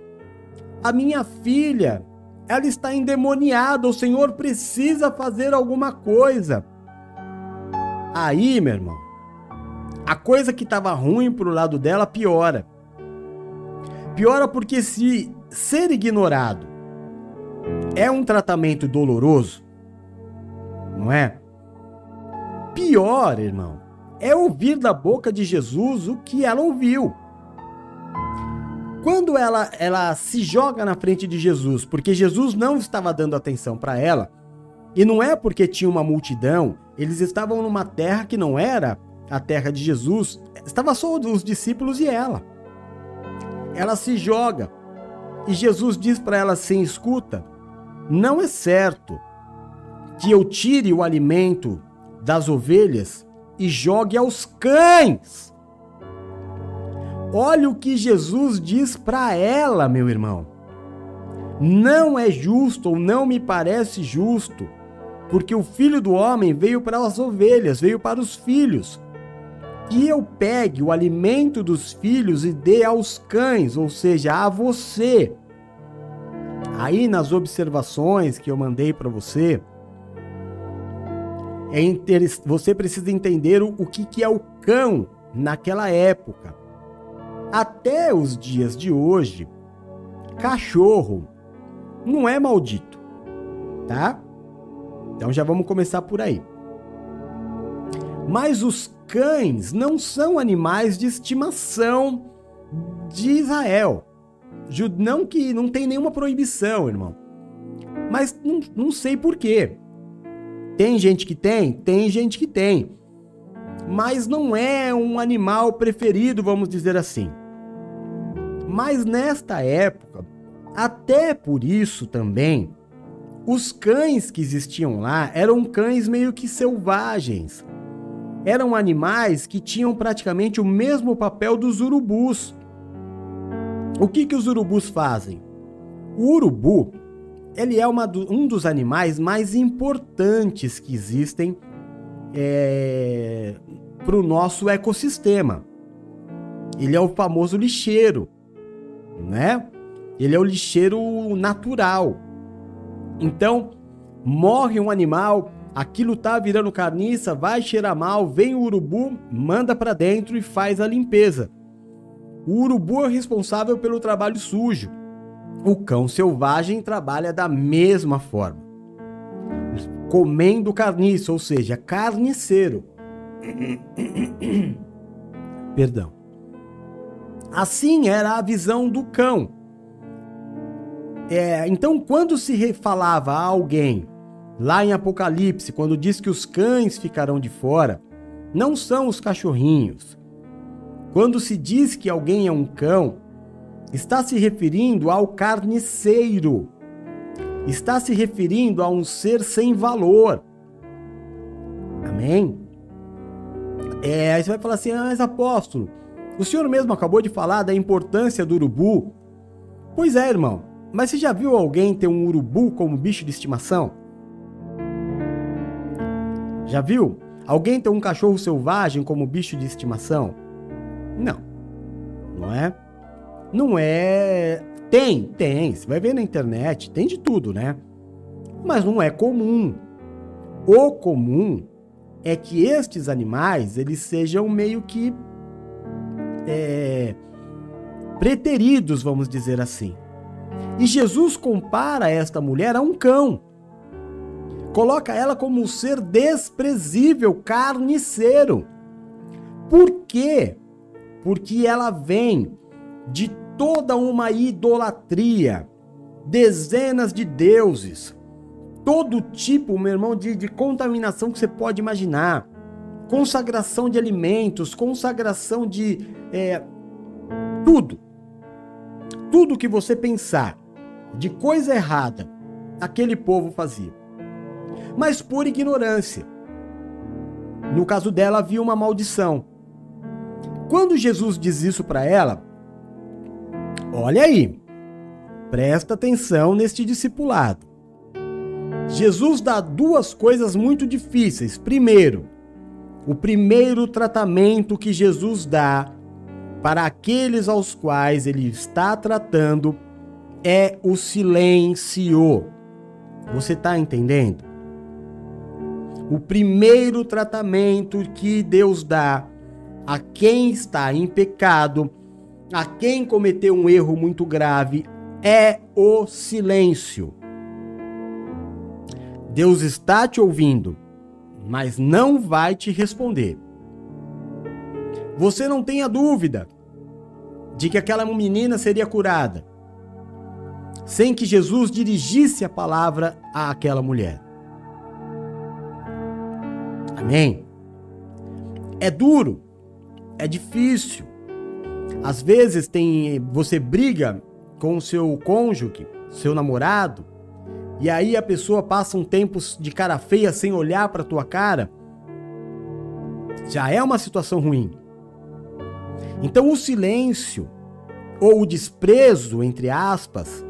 a minha filha, ela está endemoniada, o Senhor precisa fazer alguma coisa. Aí, meu irmão, a coisa que estava ruim pro lado dela piora. Piora porque se ser ignorado é um tratamento doloroso, não é? Pior, irmão, é ouvir da boca de Jesus o que ela ouviu. Quando ela, ela se joga na frente de Jesus, porque Jesus não estava dando atenção para ela, e não é porque tinha uma multidão, eles estavam numa terra que não era a terra de Jesus, estava só os discípulos e ela ela se joga. E Jesus diz para ela assim: escuta, não é certo que eu tire o alimento das ovelhas e jogue aos cães. Olha o que Jesus diz para ela, meu irmão. Não é justo ou não me parece justo, porque o filho do homem veio para as ovelhas, veio para os filhos que eu pegue o alimento dos filhos e dê aos cães, ou seja, a você. Aí nas observações que eu mandei para você, é você precisa entender o, o que, que é o cão naquela época. Até os dias de hoje, cachorro não é maldito, tá? Então já vamos começar por aí. Mas os cães não são animais de estimação de Israel. Não que não tem nenhuma proibição, irmão. Mas não, não sei por quê. Tem gente que tem? Tem gente que tem. Mas não é um animal preferido, vamos dizer assim. Mas nesta época, até por isso também, os cães que existiam lá eram cães meio que selvagens eram animais que tinham praticamente o mesmo papel dos urubus. O que, que os urubus fazem? O urubu, ele é uma, um dos animais mais importantes que existem é, para o nosso ecossistema. Ele é o famoso lixeiro, né? Ele é o lixeiro natural. Então, morre um animal, aquilo tá virando carniça, vai cheirar mal, vem o urubu, manda para dentro e faz a limpeza. O urubu é responsável pelo trabalho sujo. O cão selvagem trabalha da mesma forma. Comendo carniça, ou seja, carniceiro. Perdão. Assim era a visão do cão. É, então, quando se falava a alguém, lá em Apocalipse, quando diz que os cães ficarão de fora, não são os cachorrinhos. Quando se diz que alguém é um cão, está se referindo ao carniceiro. Está se referindo a um ser sem valor. Amém? É, aí você vai falar assim, ah, mas apóstolo, o senhor mesmo acabou de falar da importância do urubu. Pois é, irmão. Mas você já viu alguém ter um urubu como bicho de estimação? Já viu? Alguém ter um cachorro selvagem como bicho de estimação? Não. Não é? Não é. Tem, tem. Você vai ver na internet, tem de tudo, né? Mas não é comum. O comum é que estes animais eles sejam meio que é, preteridos, vamos dizer assim. E Jesus compara esta mulher a um cão. Coloca ela como um ser desprezível, carniceiro. Por quê? Porque ela vem de toda uma idolatria, dezenas de deuses, todo tipo, meu irmão, de, de contaminação que você pode imaginar. Consagração de alimentos, consagração de é, tudo. Tudo que você pensar de coisa errada, aquele povo fazia. Mas por ignorância. No caso dela, havia uma maldição. Quando Jesus diz isso para ela, olha aí, presta atenção neste discipulado. Jesus dá duas coisas muito difíceis. Primeiro, o primeiro tratamento que Jesus dá para aqueles aos quais ele está tratando é o silêncio. Você está entendendo? O primeiro tratamento que Deus dá a quem está em pecado, a quem cometeu um erro muito grave, é o silêncio. Deus está te ouvindo, mas não vai te responder. Você não tenha dúvida de que aquela menina seria curada sem que Jesus dirigisse a palavra àquela mulher. Amém? É duro, é difícil. Às vezes tem você briga com o seu cônjuge, seu namorado, e aí a pessoa passa um tempo de cara feia sem olhar para tua cara. Já é uma situação ruim. Então o silêncio ou o desprezo, entre aspas,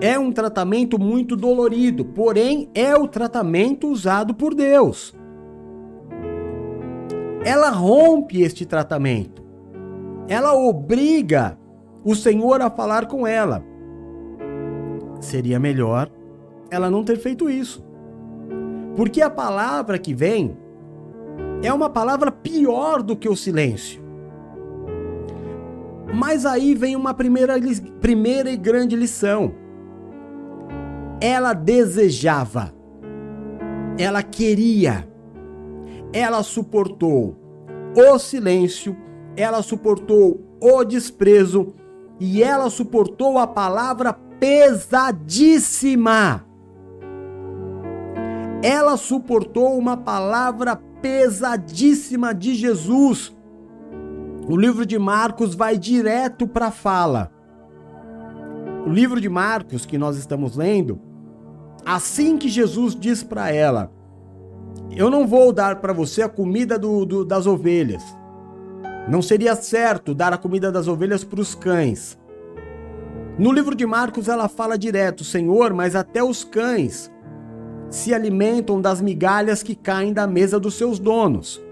é um tratamento muito dolorido, porém é o tratamento usado por Deus. Ela rompe este tratamento. Ela obriga o Senhor a falar com ela. Seria melhor ela não ter feito isso. Porque a palavra que vem é uma palavra pior do que o silêncio. Mas aí vem uma primeira, primeira e grande lição ela desejava, ela queria, ela suportou o silêncio, ela suportou o desprezo e ela suportou a palavra pesadíssima. Ela suportou uma palavra pesadíssima de Jesus. O livro de Marcos vai direto para a fala. O livro de Marcos que nós estamos lendo Assim que Jesus diz para ela: Eu não vou dar para você a comida do, do, das ovelhas. Não seria certo dar a comida das ovelhas para os cães. No livro de Marcos ela fala direto: Senhor, mas até os cães se alimentam das migalhas que caem da mesa dos seus donos.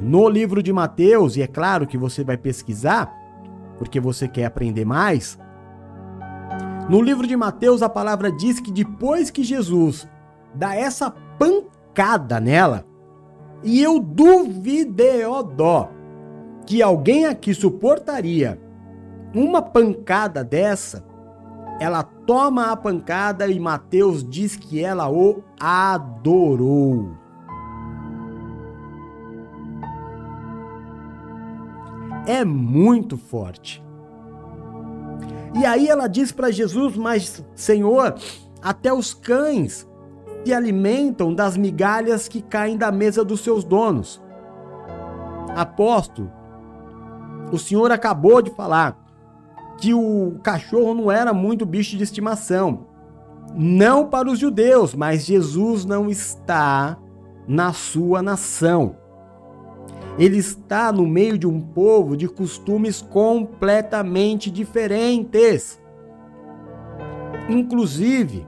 No livro de Mateus, e é claro que você vai pesquisar, porque você quer aprender mais. No livro de Mateus, a palavra diz que depois que Jesus dá essa pancada nela, e eu duvidei, ó dó, que alguém aqui suportaria uma pancada dessa, ela toma a pancada e Mateus diz que ela o adorou. É muito forte. E aí ela diz para Jesus: Mas, Senhor, até os cães se alimentam das migalhas que caem da mesa dos seus donos. Aposto, o Senhor acabou de falar que o cachorro não era muito bicho de estimação. Não para os judeus, mas Jesus não está na sua nação. Ele está no meio de um povo de costumes completamente diferentes. Inclusive,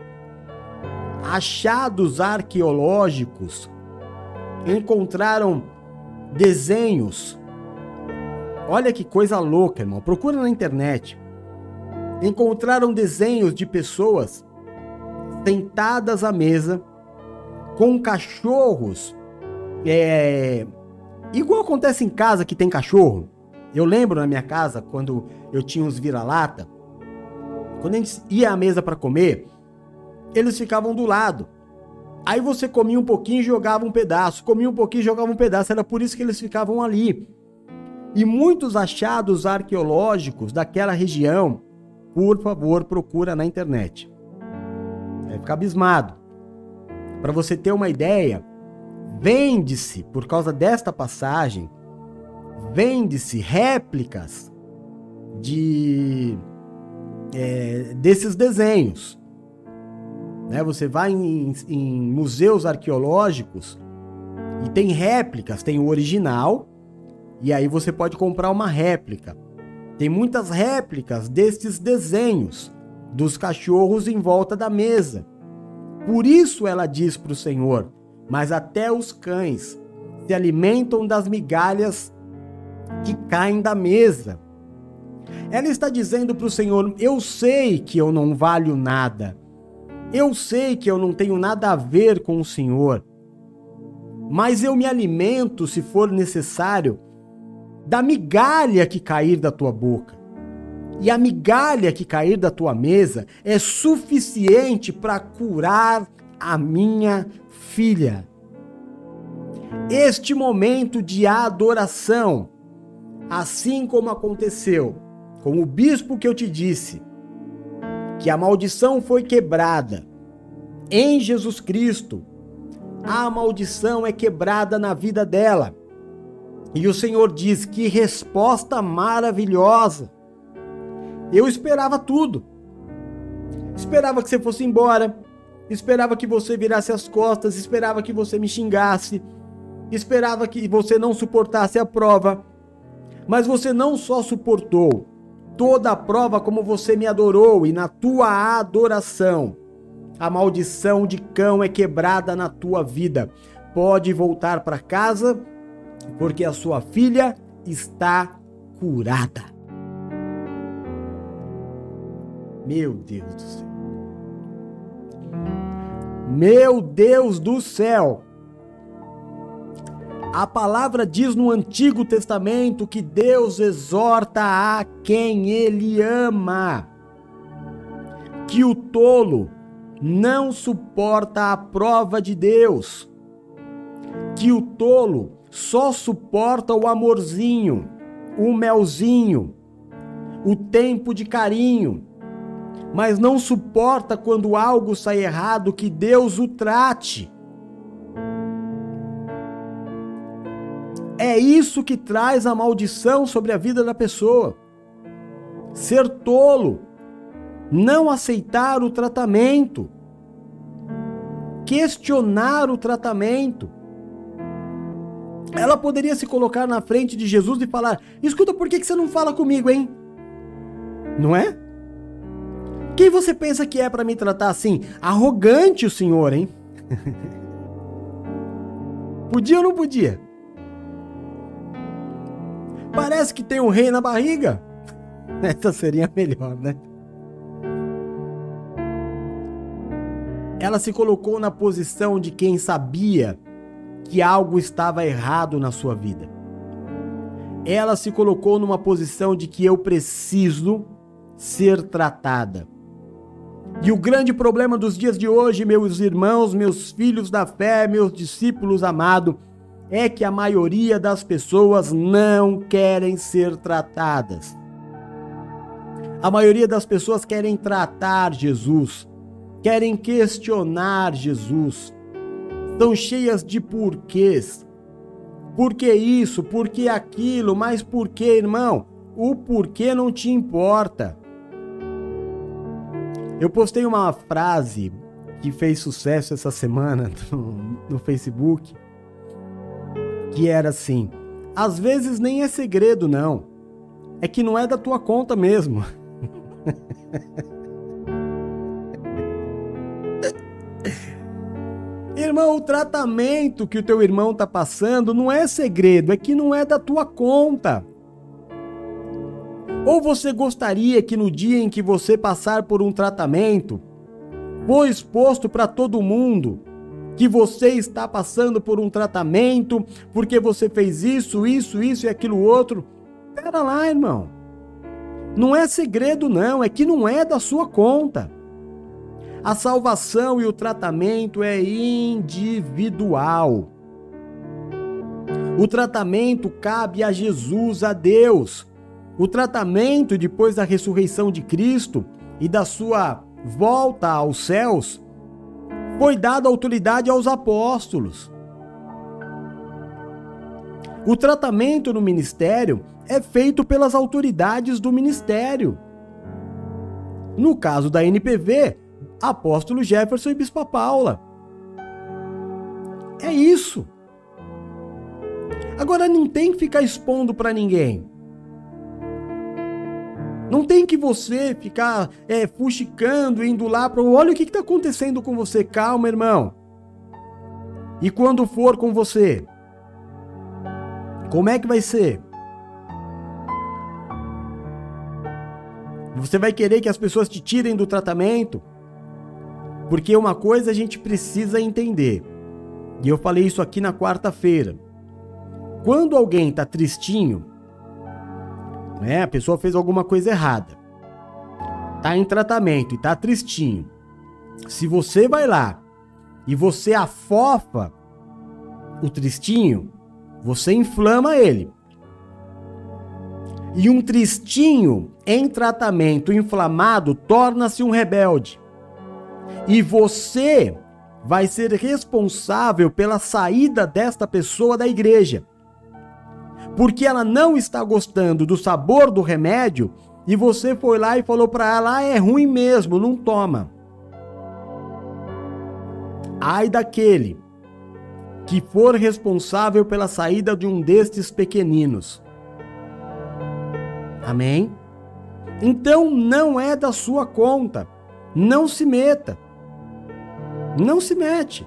achados arqueológicos encontraram desenhos. Olha que coisa louca, irmão. Procura na internet. Encontraram desenhos de pessoas sentadas à mesa com cachorros é, Igual acontece em casa que tem cachorro. Eu lembro na minha casa, quando eu tinha uns vira-lata, quando a gente ia à mesa para comer, eles ficavam do lado. Aí você comia um pouquinho e jogava um pedaço, comia um pouquinho e jogava um pedaço, era por isso que eles ficavam ali. E muitos achados arqueológicos daquela região, por favor, procura na internet. Vai ficar abismado. Para você ter uma ideia, Vende-se, por causa desta passagem, vende-se réplicas de é, desses desenhos. Né? Você vai em, em museus arqueológicos e tem réplicas, tem o original e aí você pode comprar uma réplica. Tem muitas réplicas destes desenhos dos cachorros em volta da mesa. Por isso ela diz para o Senhor: mas até os cães se alimentam das migalhas que caem da mesa. Ela está dizendo para o Senhor: Eu sei que eu não valho nada. Eu sei que eu não tenho nada a ver com o Senhor. Mas eu me alimento, se for necessário, da migalha que cair da tua boca. E a migalha que cair da tua mesa é suficiente para curar a minha filha. Este momento de adoração, assim como aconteceu com o bispo que eu te disse, que a maldição foi quebrada em Jesus Cristo, a maldição é quebrada na vida dela. E o Senhor diz: que resposta maravilhosa! Eu esperava tudo. Esperava que você fosse embora, esperava que você virasse as costas, esperava que você me xingasse, esperava que você não suportasse a prova. Mas você não só suportou toda a prova, como você me adorou, e na tua adoração, a maldição de cão é quebrada na tua vida. Pode voltar para casa, porque a sua filha está curada. Meu Deus do céu. Meu Deus do céu! A palavra diz no Antigo Testamento que Deus exorta a quem ele ama. Que o tolo não suporta a prova de Deus. Que o tolo só suporta o amorzinho, o melzinho, o tempo de carinho, mas não suporta quando algo sai errado que Deus o trate. É isso que traz a maldição sobre a vida da pessoa. Ser tolo, não aceitar o tratamento, questionar o tratamento. Ela poderia se colocar na frente de Jesus e falar: Escuta, por que você não fala comigo, hein? Não é? Quem você pensa que é para me tratar assim? Arrogante o senhor, hein? podia ou não podia? Parece que tem um rei na barriga. Essa seria melhor, né? Ela se colocou na posição de quem sabia que algo estava errado na sua vida. Ela se colocou numa posição de que eu preciso ser tratada. E o grande problema dos dias de hoje, meus irmãos, meus filhos da fé, meus discípulos amados, é que a maioria das pessoas não querem ser tratadas. A maioria das pessoas querem tratar Jesus, querem questionar Jesus, estão cheias de porquês. Por que isso? Por que aquilo? Mas por que, irmão? O porquê não te importa. Eu postei uma frase que fez sucesso essa semana no, no Facebook, que era assim: às vezes nem é segredo, não. É que não é da tua conta mesmo. Irmão, o tratamento que o teu irmão tá passando não é segredo, é que não é da tua conta. Ou você gostaria que no dia em que você passar por um tratamento, for exposto para todo mundo que você está passando por um tratamento porque você fez isso, isso, isso e aquilo outro? Pera lá, irmão. Não é segredo, não, é que não é da sua conta. A salvação e o tratamento é individual. O tratamento cabe a Jesus, a Deus. O tratamento depois da ressurreição de Cristo e da sua volta aos céus foi dada autoridade aos apóstolos. O tratamento no ministério é feito pelas autoridades do ministério. No caso da NPV, apóstolo Jefferson e Bispa Paula. É isso. Agora não tem que ficar expondo para ninguém. Não tem que você ficar é, fuxicando, indo lá para. Olha o que está acontecendo com você. Calma, irmão. E quando for com você? Como é que vai ser? Você vai querer que as pessoas te tirem do tratamento? Porque uma coisa a gente precisa entender. E eu falei isso aqui na quarta-feira. Quando alguém está tristinho, né? A pessoa fez alguma coisa errada. Tá em tratamento e tá tristinho. Se você vai lá e você afofa o tristinho, você inflama ele. E um tristinho em tratamento inflamado torna-se um rebelde. E você vai ser responsável pela saída desta pessoa da igreja porque ela não está gostando do sabor do remédio e você foi lá e falou para ela: ah, é ruim mesmo, não toma. Ai daquele que for responsável pela saída de um destes pequeninos. Amém? Então não é da sua conta. Não se meta. Não se mete.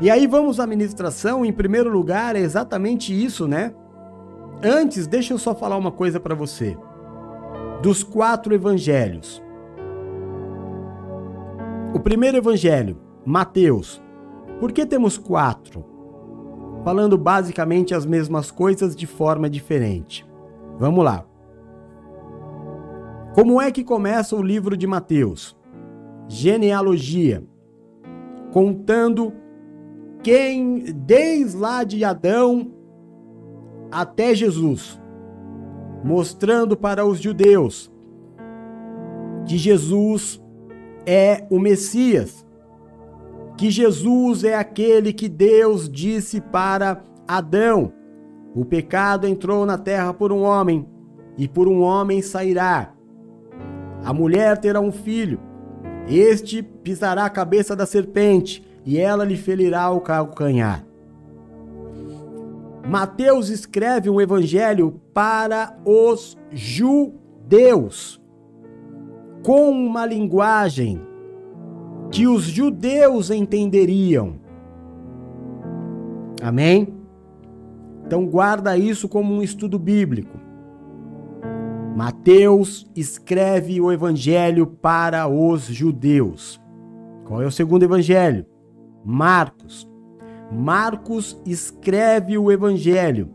E aí vamos à ministração, em primeiro lugar, é exatamente isso, né? Antes, deixa eu só falar uma coisa para você. Dos quatro evangelhos. O primeiro evangelho, Mateus. Por que temos quatro? Falando basicamente as mesmas coisas de forma diferente. Vamos lá. Como é que começa o livro de Mateus? Genealogia, contando quem, desde lá de Adão até Jesus, mostrando para os judeus que Jesus é o Messias, que Jesus é aquele que Deus disse para Adão: o pecado entrou na terra por um homem, e por um homem sairá. A mulher terá um filho, este pisará a cabeça da serpente, e ela lhe ferirá o calcanhar. Mateus escreve um evangelho para os judeus. com uma linguagem que os judeus entenderiam. Amém? Então guarda isso como um estudo bíblico. Mateus escreve o evangelho para os judeus. Qual é o segundo evangelho? Marcos. Marcos escreve o evangelho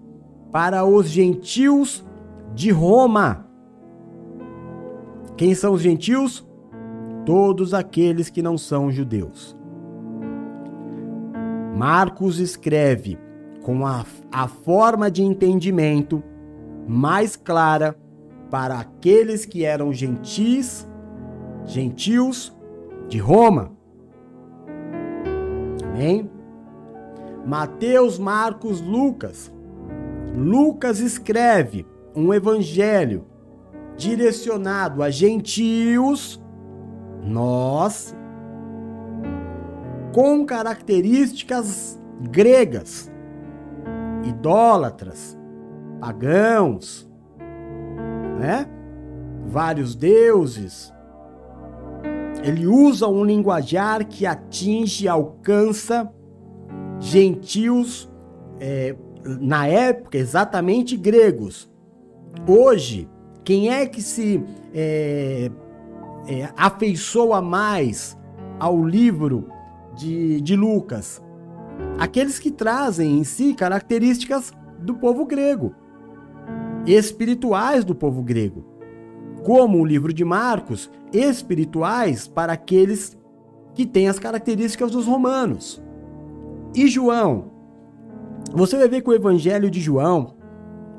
para os gentios de Roma. Quem são os gentios? Todos aqueles que não são judeus. Marcos escreve com a, a forma de entendimento mais clara para aqueles que eram gentis, gentios de Roma. Amém? Mateus, Marcos, Lucas. Lucas escreve um evangelho direcionado a gentios, nós, com características gregas, idólatras, pagãos, né? Vários deuses. Ele usa um linguajar que atinge alcança gentios, é, na época, exatamente gregos. Hoje, quem é que se é, é, afeiçoa mais ao livro de, de Lucas? Aqueles que trazem em si características do povo grego, espirituais do povo grego, como o livro de Marcos, espirituais para aqueles que têm as características dos romanos. E João? Você vai ver que o evangelho de João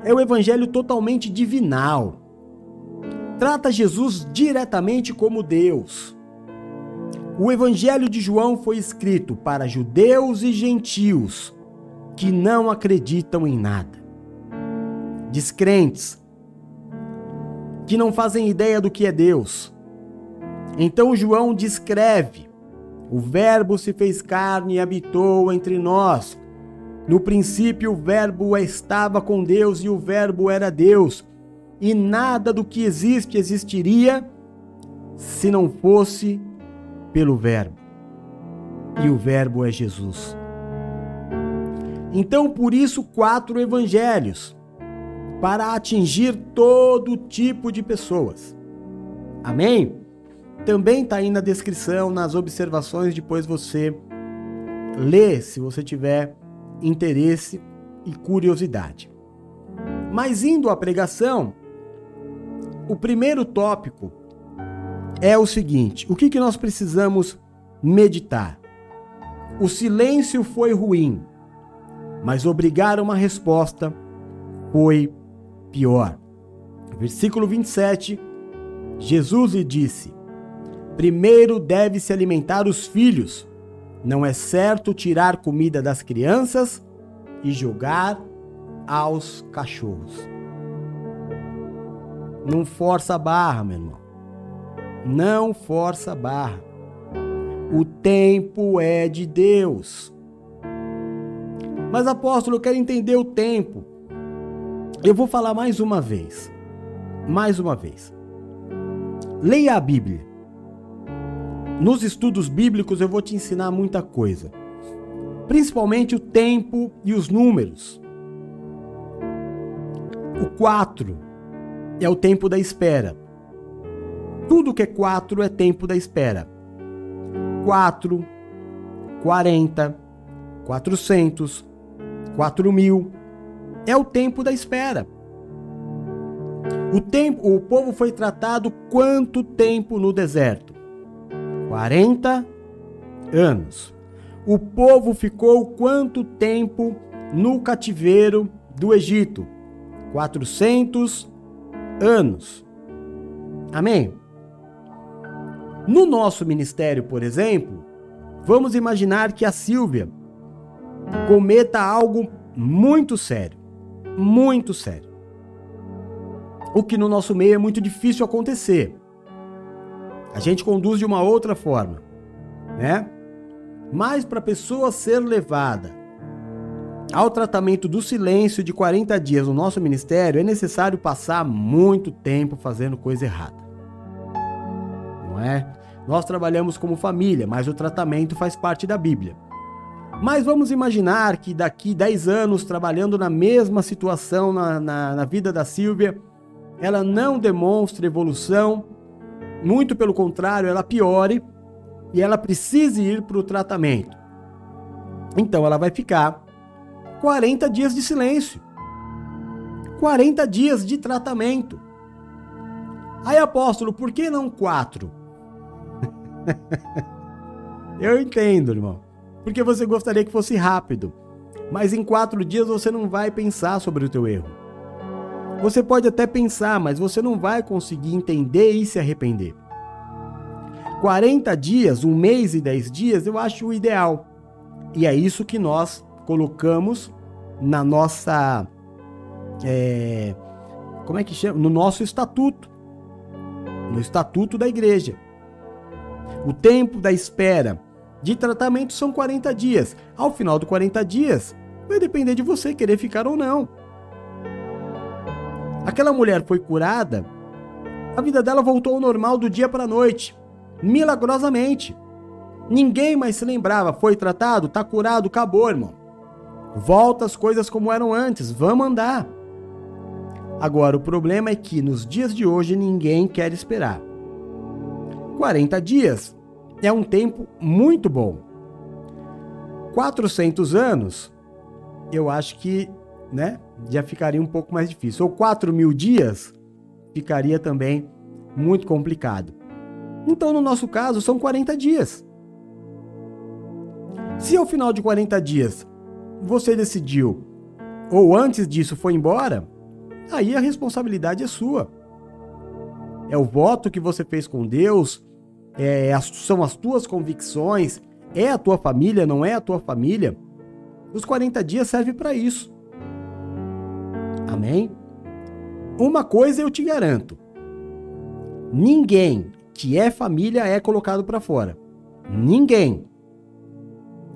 é o evangelho totalmente divinal. Trata Jesus diretamente como Deus. O evangelho de João foi escrito para judeus e gentios que não acreditam em nada. Descrentes, que não fazem ideia do que é Deus. Então João descreve: o Verbo se fez carne e habitou entre nós. No princípio, o Verbo estava com Deus e o Verbo era Deus. E nada do que existe existiria se não fosse pelo Verbo. E o Verbo é Jesus. Então, por isso, quatro evangelhos para atingir todo tipo de pessoas. Amém? Também está aí na descrição, nas observações, depois você lê se você tiver interesse e curiosidade. Mas indo à pregação, o primeiro tópico é o seguinte: o que, que nós precisamos meditar? O silêncio foi ruim, mas obrigar uma resposta foi pior. Versículo 27, Jesus lhe disse: Primeiro deve se alimentar os filhos não é certo tirar comida das crianças e jogar aos cachorros. Não força a barra, meu irmão. Não força a barra. O tempo é de Deus. Mas, apóstolo, eu quero entender o tempo. Eu vou falar mais uma vez. Mais uma vez. Leia a Bíblia. Nos estudos bíblicos eu vou te ensinar muita coisa, principalmente o tempo e os números. O 4 é o tempo da espera. Tudo que é 4 é tempo da espera. 4, 40, 400, 4 mil é o tempo da espera. O tempo, o povo foi tratado quanto tempo no deserto? 40 anos. O povo ficou quanto tempo no cativeiro do Egito? 400 anos. Amém? No nosso ministério, por exemplo, vamos imaginar que a Silvia cometa algo muito sério. Muito sério. O que no nosso meio é muito difícil acontecer. A gente conduz de uma outra forma, né? Mas para a pessoa ser levada ao tratamento do silêncio de 40 dias no nosso ministério, é necessário passar muito tempo fazendo coisa errada. não é? Nós trabalhamos como família, mas o tratamento faz parte da Bíblia. Mas vamos imaginar que daqui 10 anos, trabalhando na mesma situação na, na, na vida da Silvia, ela não demonstre evolução, muito pelo contrário, ela piore e ela precise ir para o tratamento. Então ela vai ficar 40 dias de silêncio. 40 dias de tratamento. Aí, apóstolo, por que não quatro? Eu entendo, irmão. Porque você gostaria que fosse rápido. Mas em quatro dias você não vai pensar sobre o teu erro. Você pode até pensar, mas você não vai conseguir entender e se arrepender. 40 dias, um mês e 10 dias, eu acho o ideal. E é isso que nós colocamos na nossa. É, como é que chama? No nosso estatuto. No estatuto da igreja. O tempo da espera de tratamento são 40 dias. Ao final de 40 dias, vai depender de você querer ficar ou não. Aquela mulher foi curada, a vida dela voltou ao normal do dia para a noite, milagrosamente. Ninguém mais se lembrava, foi tratado, tá curado, acabou, irmão. Volta as coisas como eram antes, vamos andar. Agora, o problema é que nos dias de hoje ninguém quer esperar. 40 dias é um tempo muito bom. 400 anos, eu acho que né, já ficaria um pouco mais difícil. Ou 4 mil dias, ficaria também muito complicado. Então, no nosso caso, são 40 dias. Se ao final de 40 dias você decidiu, ou antes disso foi embora, aí a responsabilidade é sua. É o voto que você fez com Deus, é, são as tuas convicções, é a tua família, não é a tua família. Os 40 dias servem para isso. Amém? Uma coisa eu te garanto: ninguém que é família é colocado para fora. Ninguém.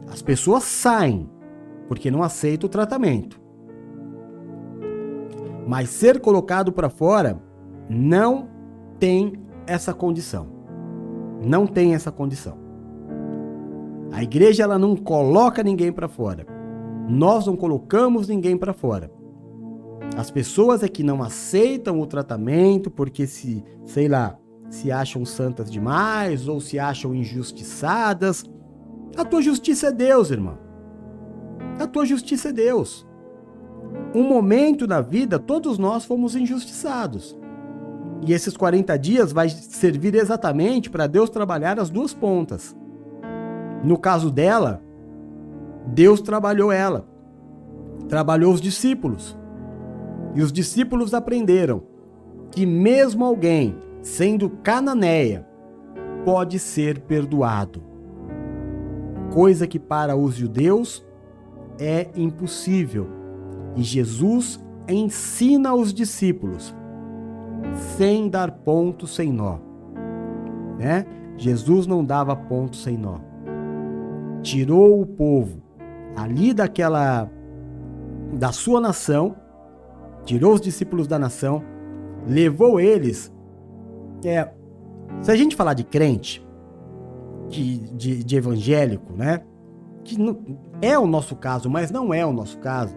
As pessoas saem porque não aceitam o tratamento. Mas ser colocado para fora não tem essa condição. Não tem essa condição. A igreja ela não coloca ninguém para fora. Nós não colocamos ninguém para fora. As pessoas é que não aceitam o tratamento porque se, sei lá, se acham santas demais ou se acham injustiçadas. A tua justiça é Deus, irmão. A tua justiça é Deus. Um momento na vida, todos nós fomos injustiçados. E esses 40 dias vai servir exatamente para Deus trabalhar as duas pontas. No caso dela, Deus trabalhou ela, trabalhou os discípulos. E os discípulos aprenderam que, mesmo alguém sendo cananeia, pode ser perdoado. Coisa que para os judeus é impossível. E Jesus ensina aos discípulos sem dar ponto sem nó. Né? Jesus não dava ponto sem nó. Tirou o povo ali daquela da sua nação tirou os discípulos da nação, levou eles. É, se a gente falar de crente, de, de, de evangélico, né? Que não, é o nosso caso, mas não é o nosso caso.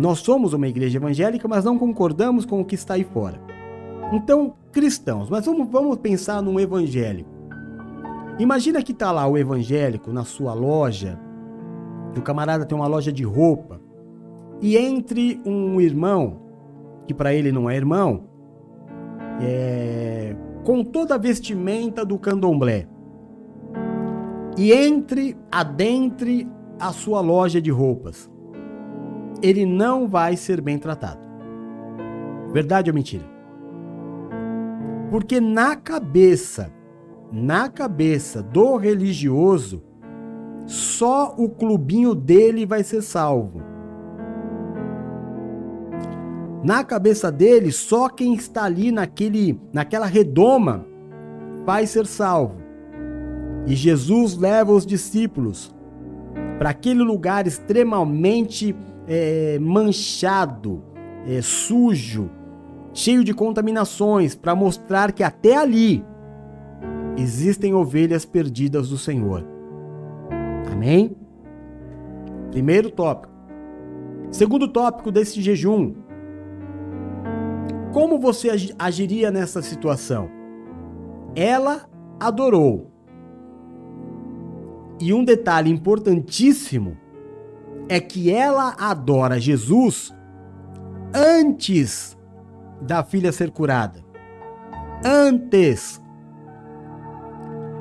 Nós somos uma igreja evangélica, mas não concordamos com o que está aí fora. Então, cristãos, mas vamos, vamos pensar num evangélico. Imagina que está lá o evangélico na sua loja, o camarada tem uma loja de roupa, e entre um irmão, que para ele não é irmão, é, com toda a vestimenta do candomblé, e entre, adentre a sua loja de roupas, ele não vai ser bem tratado. Verdade ou mentira? Porque na cabeça, na cabeça do religioso, só o clubinho dele vai ser salvo. Na cabeça dele, só quem está ali naquele, naquela redoma vai ser salvo. E Jesus leva os discípulos para aquele lugar extremamente é, manchado, é, sujo, cheio de contaminações, para mostrar que até ali Existem ovelhas perdidas do Senhor. Amém? Primeiro tópico. Segundo tópico desse jejum. Como você agiria nessa situação? Ela adorou. E um detalhe importantíssimo é que ela adora Jesus antes da filha ser curada. Antes.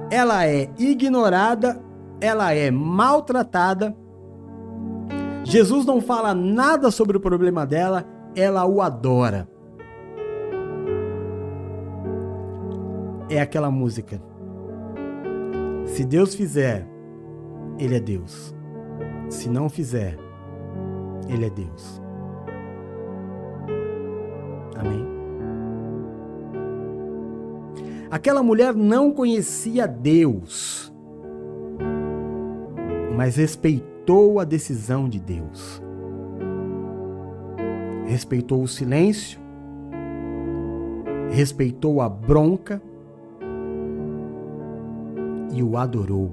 Ela é ignorada, ela é maltratada. Jesus não fala nada sobre o problema dela, ela o adora. É aquela música. Se Deus fizer, Ele é Deus. Se não fizer, Ele é Deus. Aquela mulher não conhecia Deus, mas respeitou a decisão de Deus. Respeitou o silêncio, respeitou a bronca e o adorou.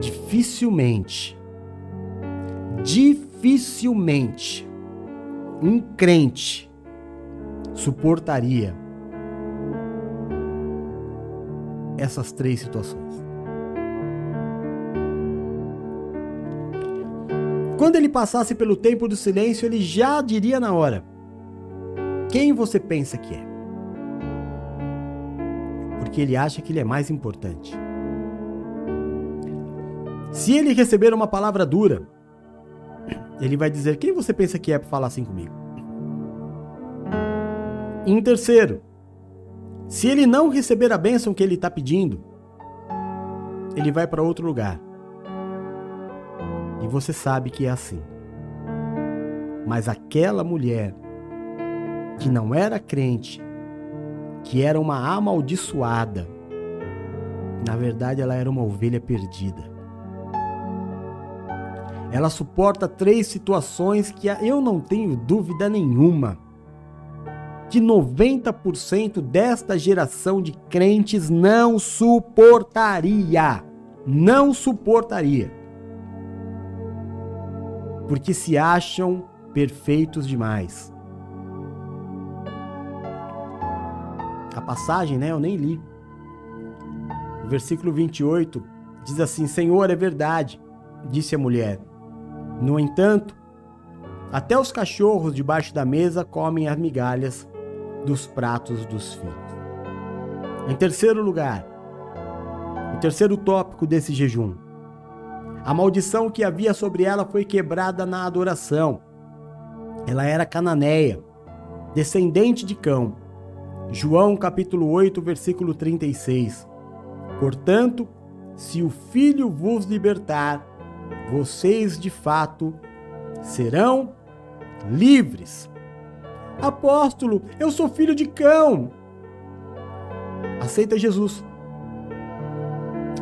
Dificilmente dificilmente um crente suportaria essas três situações. Quando ele passasse pelo tempo do silêncio, ele já diria na hora: Quem você pensa que é? Porque ele acha que ele é mais importante. Se ele receber uma palavra dura, ele vai dizer: Quem você pensa que é para falar assim comigo? em terceiro, se ele não receber a bênção que ele está pedindo, ele vai para outro lugar. E você sabe que é assim. Mas aquela mulher que não era crente, que era uma amaldiçoada, na verdade ela era uma ovelha perdida. Ela suporta três situações que eu não tenho dúvida nenhuma que 90% desta geração de crentes não suportaria. Não suportaria. Porque se acham perfeitos demais. A passagem, né, eu nem li. O versículo 28 diz assim: Senhor, é verdade, disse a mulher no entanto, até os cachorros debaixo da mesa comem as migalhas dos pratos dos filhos. Em terceiro lugar, o terceiro tópico desse jejum. A maldição que havia sobre ela foi quebrada na adoração. Ela era cananeia, descendente de Cão. João capítulo 8, versículo 36. Portanto, se o Filho vos libertar, vocês de fato serão livres. Apóstolo, eu sou filho de cão. Aceita Jesus.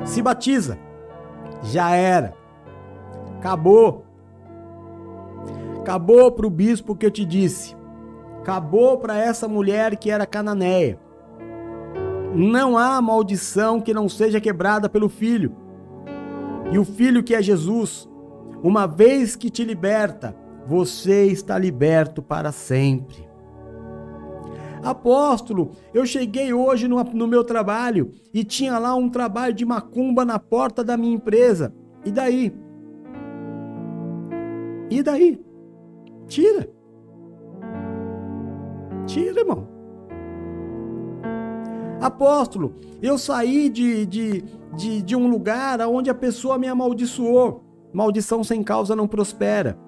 Se batiza. Já era. Acabou. Acabou para o bispo que eu te disse. Acabou para essa mulher que era cananeia. Não há maldição que não seja quebrada pelo filho. E o Filho que é Jesus, uma vez que te liberta, você está liberto para sempre. Apóstolo, eu cheguei hoje no, no, meu trabalho e tinha lá um trabalho de macumba na porta da minha empresa. E daí? E daí? Tira. Tira, irmão. Apóstolo, eu saí de, de, de, de um lugar onde a pessoa me amaldiçoou. Maldição sem causa não prospera.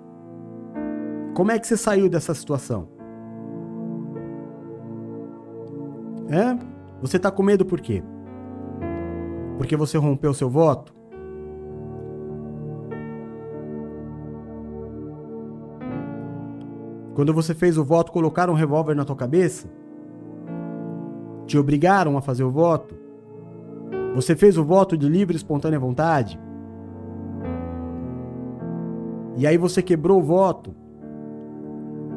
Como é que você saiu dessa situação? É? Você está com medo por quê? Porque você rompeu seu voto? Quando você fez o voto, colocaram um revólver na tua cabeça? Te obrigaram a fazer o voto? Você fez o voto de livre e espontânea vontade? E aí você quebrou o voto.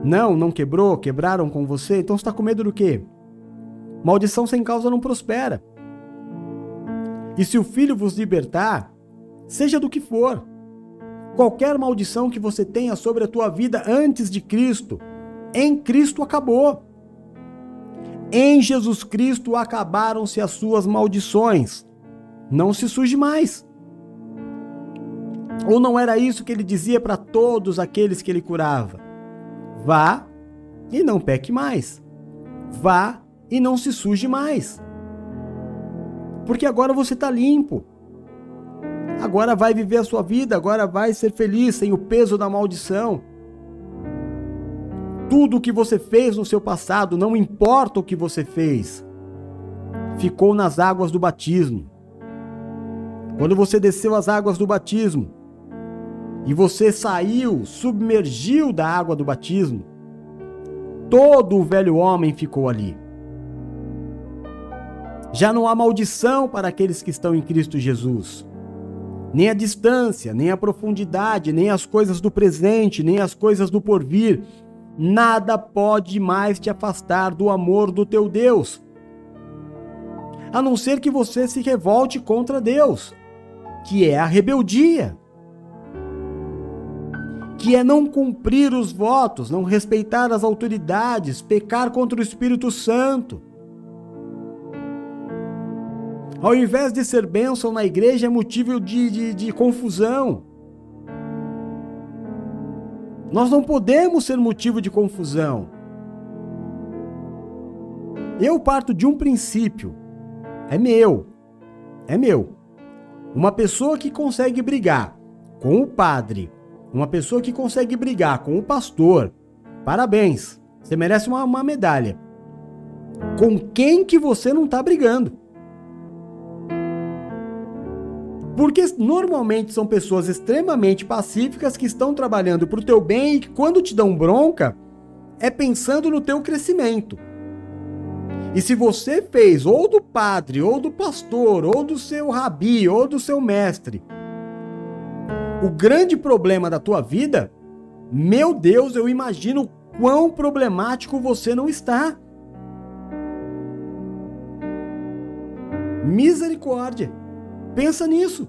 Não, não quebrou, quebraram com você, então você está com medo do quê? Maldição sem causa não prospera. E se o filho vos libertar, seja do que for, qualquer maldição que você tenha sobre a tua vida antes de Cristo, em Cristo acabou. Em Jesus Cristo acabaram-se as suas maldições. Não se surge mais. Ou não era isso que ele dizia para todos aqueles que ele curava? Vá e não peque mais. Vá e não se suje mais. Porque agora você está limpo. Agora vai viver a sua vida, agora vai ser feliz sem o peso da maldição. Tudo o que você fez no seu passado, não importa o que você fez, ficou nas águas do batismo. Quando você desceu as águas do batismo e você saiu, submergiu da água do batismo, todo o velho homem ficou ali. Já não há maldição para aqueles que estão em Cristo Jesus. Nem a distância, nem a profundidade, nem as coisas do presente, nem as coisas do porvir, nada pode mais te afastar do amor do teu Deus. A não ser que você se revolte contra Deus, que é a rebeldia. Que é não cumprir os votos, não respeitar as autoridades, pecar contra o Espírito Santo. Ao invés de ser bênção na igreja, é motivo de, de, de confusão. Nós não podemos ser motivo de confusão. Eu parto de um princípio. É meu. É meu. Uma pessoa que consegue brigar com o padre, uma pessoa que consegue brigar com o pastor, parabéns. Você merece uma, uma medalha. Com quem que você não está brigando? Porque normalmente são pessoas extremamente pacíficas que estão trabalhando para o teu bem e que quando te dão bronca é pensando no teu crescimento. E se você fez ou do padre, ou do pastor, ou do seu rabi, ou do seu mestre, o grande problema da tua vida, meu Deus, eu imagino quão problemático você não está. Misericórdia. Pensa nisso.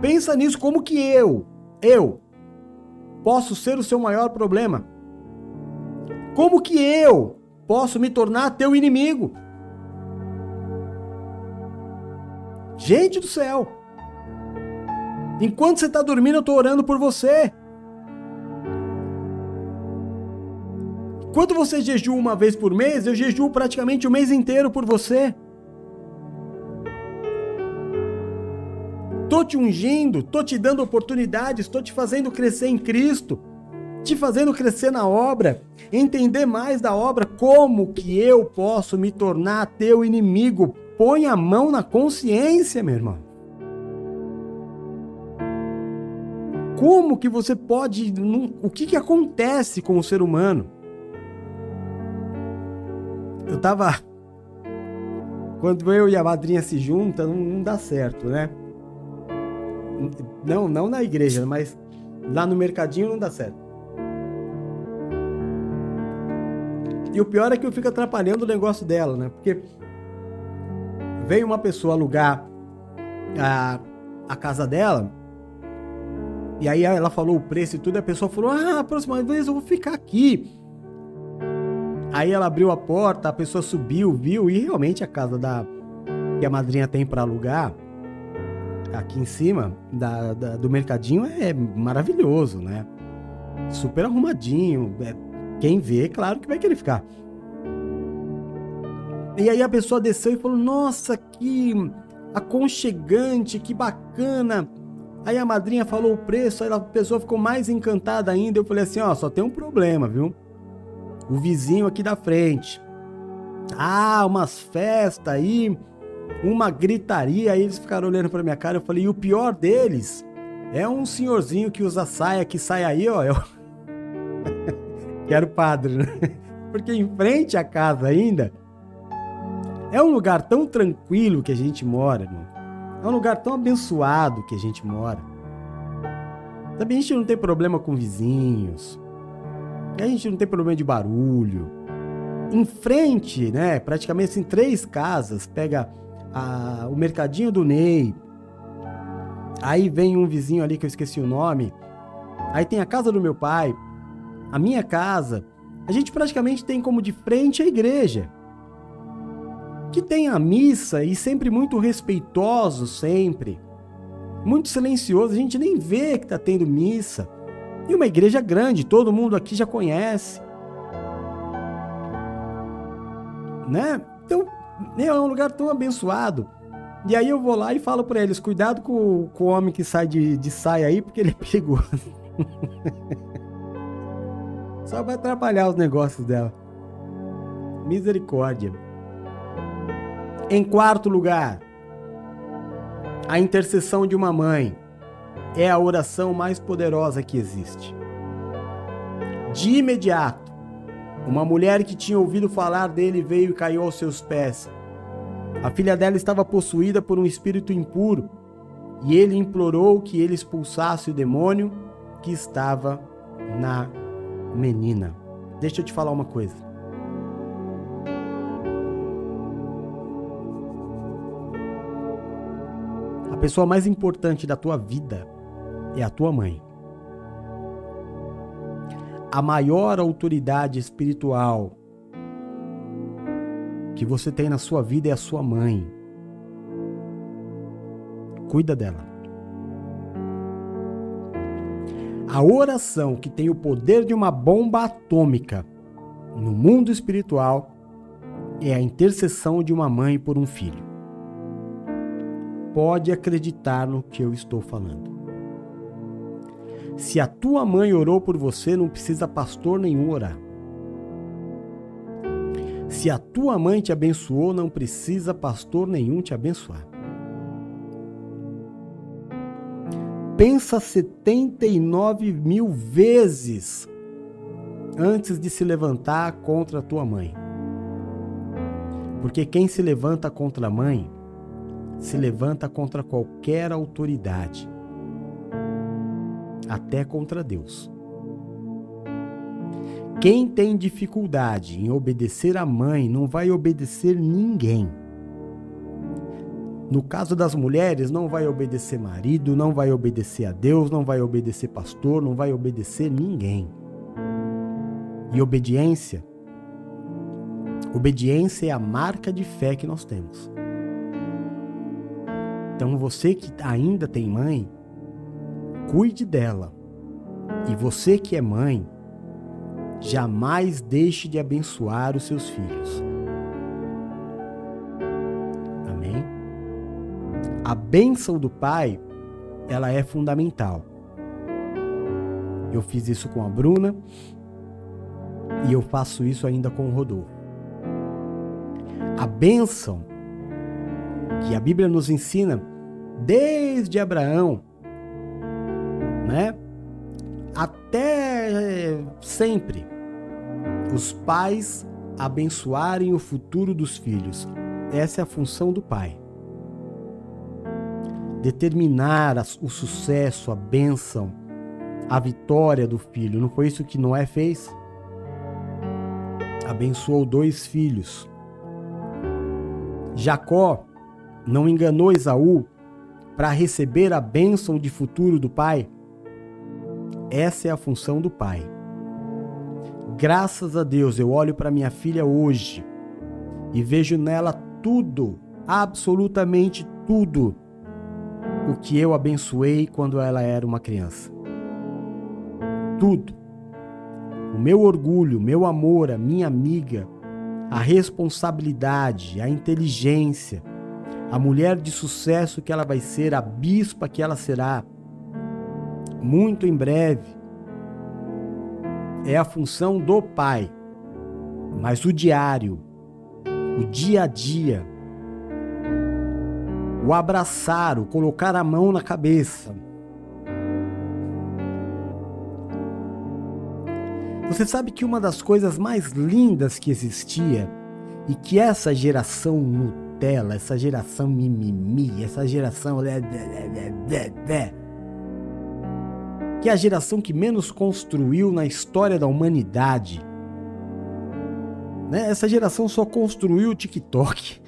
Pensa nisso como que eu, eu, posso ser o seu maior problema. Como que eu posso me tornar teu inimigo? Gente do céu! Enquanto você está dormindo, eu estou orando por você. Quando você jejua uma vez por mês, eu jejuo praticamente o mês inteiro por você. Tô te ungindo, tô te dando oportunidades, tô te fazendo crescer em Cristo, te fazendo crescer na obra, entender mais da obra, como que eu posso me tornar teu inimigo. Põe a mão na consciência, meu irmão. Como que você pode. O que, que acontece com o ser humano? Eu tava. Quando eu e a madrinha se juntam, não, não dá certo, né? Não, não na igreja, mas lá no mercadinho não dá certo. E o pior é que eu fico atrapalhando o negócio dela, né? Porque veio uma pessoa alugar a, a casa dela. E aí ela falou o preço e tudo, e a pessoa falou: Ah, a próxima vez eu vou ficar aqui. Aí ela abriu a porta, a pessoa subiu, viu, e realmente a casa da que a madrinha tem para alugar aqui em cima da, da, do mercadinho é maravilhoso, né? Super arrumadinho. É, quem vê, claro que vai querer ficar. E aí a pessoa desceu e falou: Nossa, que aconchegante, que bacana. Aí a madrinha falou o preço, aí a pessoa ficou mais encantada ainda. Eu falei assim: Ó, só tem um problema, viu? O vizinho aqui da frente. Ah, umas festas aí uma gritaria, aí eles ficaram olhando para minha cara, eu falei, e o pior deles é um senhorzinho que usa saia, que sai aí, ó, eu... que era o padre, né? Porque em frente à casa ainda, é um lugar tão tranquilo que a gente mora, irmão. É um lugar tão abençoado que a gente mora. Também a gente não tem problema com vizinhos. A gente não tem problema de barulho. Em frente, né? Praticamente em assim, três casas, pega a, o mercadinho do Ney. Aí vem um vizinho ali que eu esqueci o nome. Aí tem a casa do meu pai, a minha casa. A gente praticamente tem como de frente a igreja. Que tem a missa e sempre muito respeitoso, sempre. Muito silencioso, a gente nem vê que tá tendo missa. E uma igreja grande, todo mundo aqui já conhece. Né? Então, é um lugar tão abençoado. E aí eu vou lá e falo para eles: cuidado com, com, o homem que sai de, de saia aí, porque ele é perigoso. Só vai atrapalhar os negócios dela. Misericórdia. Em quarto lugar, a intercessão de uma mãe é a oração mais poderosa que existe. De imediato, uma mulher que tinha ouvido falar dele veio e caiu aos seus pés. A filha dela estava possuída por um espírito impuro e ele implorou que ele expulsasse o demônio que estava na menina. Deixa eu te falar uma coisa. A pessoa mais importante da tua vida é a tua mãe. A maior autoridade espiritual que você tem na sua vida é a sua mãe. Cuida dela. A oração que tem o poder de uma bomba atômica no mundo espiritual é a intercessão de uma mãe por um filho. Pode acreditar no que eu estou falando. Se a tua mãe orou por você, não precisa pastor nenhum orar. Se a tua mãe te abençoou, não precisa pastor nenhum te abençoar. Pensa 79 mil vezes antes de se levantar contra a tua mãe. Porque quem se levanta contra a mãe se levanta contra qualquer autoridade até contra Deus. Quem tem dificuldade em obedecer a mãe não vai obedecer ninguém. No caso das mulheres, não vai obedecer marido, não vai obedecer a Deus, não vai obedecer pastor, não vai obedecer ninguém. E obediência? Obediência é a marca de fé que nós temos. Então você que ainda tem mãe, cuide dela. E você que é mãe, jamais deixe de abençoar os seus filhos. Amém? A bênção do pai, ela é fundamental. Eu fiz isso com a Bruna e eu faço isso ainda com o Rodolfo. A bênção que a Bíblia nos ensina desde Abraão né? Até sempre os pais abençoarem o futuro dos filhos. Essa é a função do pai. Determinar o sucesso, a bênção, a vitória do filho. Não foi isso que Noé fez? Abençoou dois filhos. Jacó não enganou Esaú para receber a bênção de futuro do pai? Essa é a função do pai. Graças a Deus, eu olho para minha filha hoje e vejo nela tudo, absolutamente tudo, o que eu abençoei quando ela era uma criança. Tudo. O meu orgulho, o meu amor, a minha amiga, a responsabilidade, a inteligência, a mulher de sucesso que ela vai ser, a bispa que ela será, muito em breve. É a função do pai. Mas o diário, o dia a dia, o abraçar, o colocar a mão na cabeça. Você sabe que uma das coisas mais lindas que existia e que essa geração Nutella, essa geração mimimi, essa geração que é a geração que menos construiu na história da humanidade. Né? Essa geração só construiu o TikTok.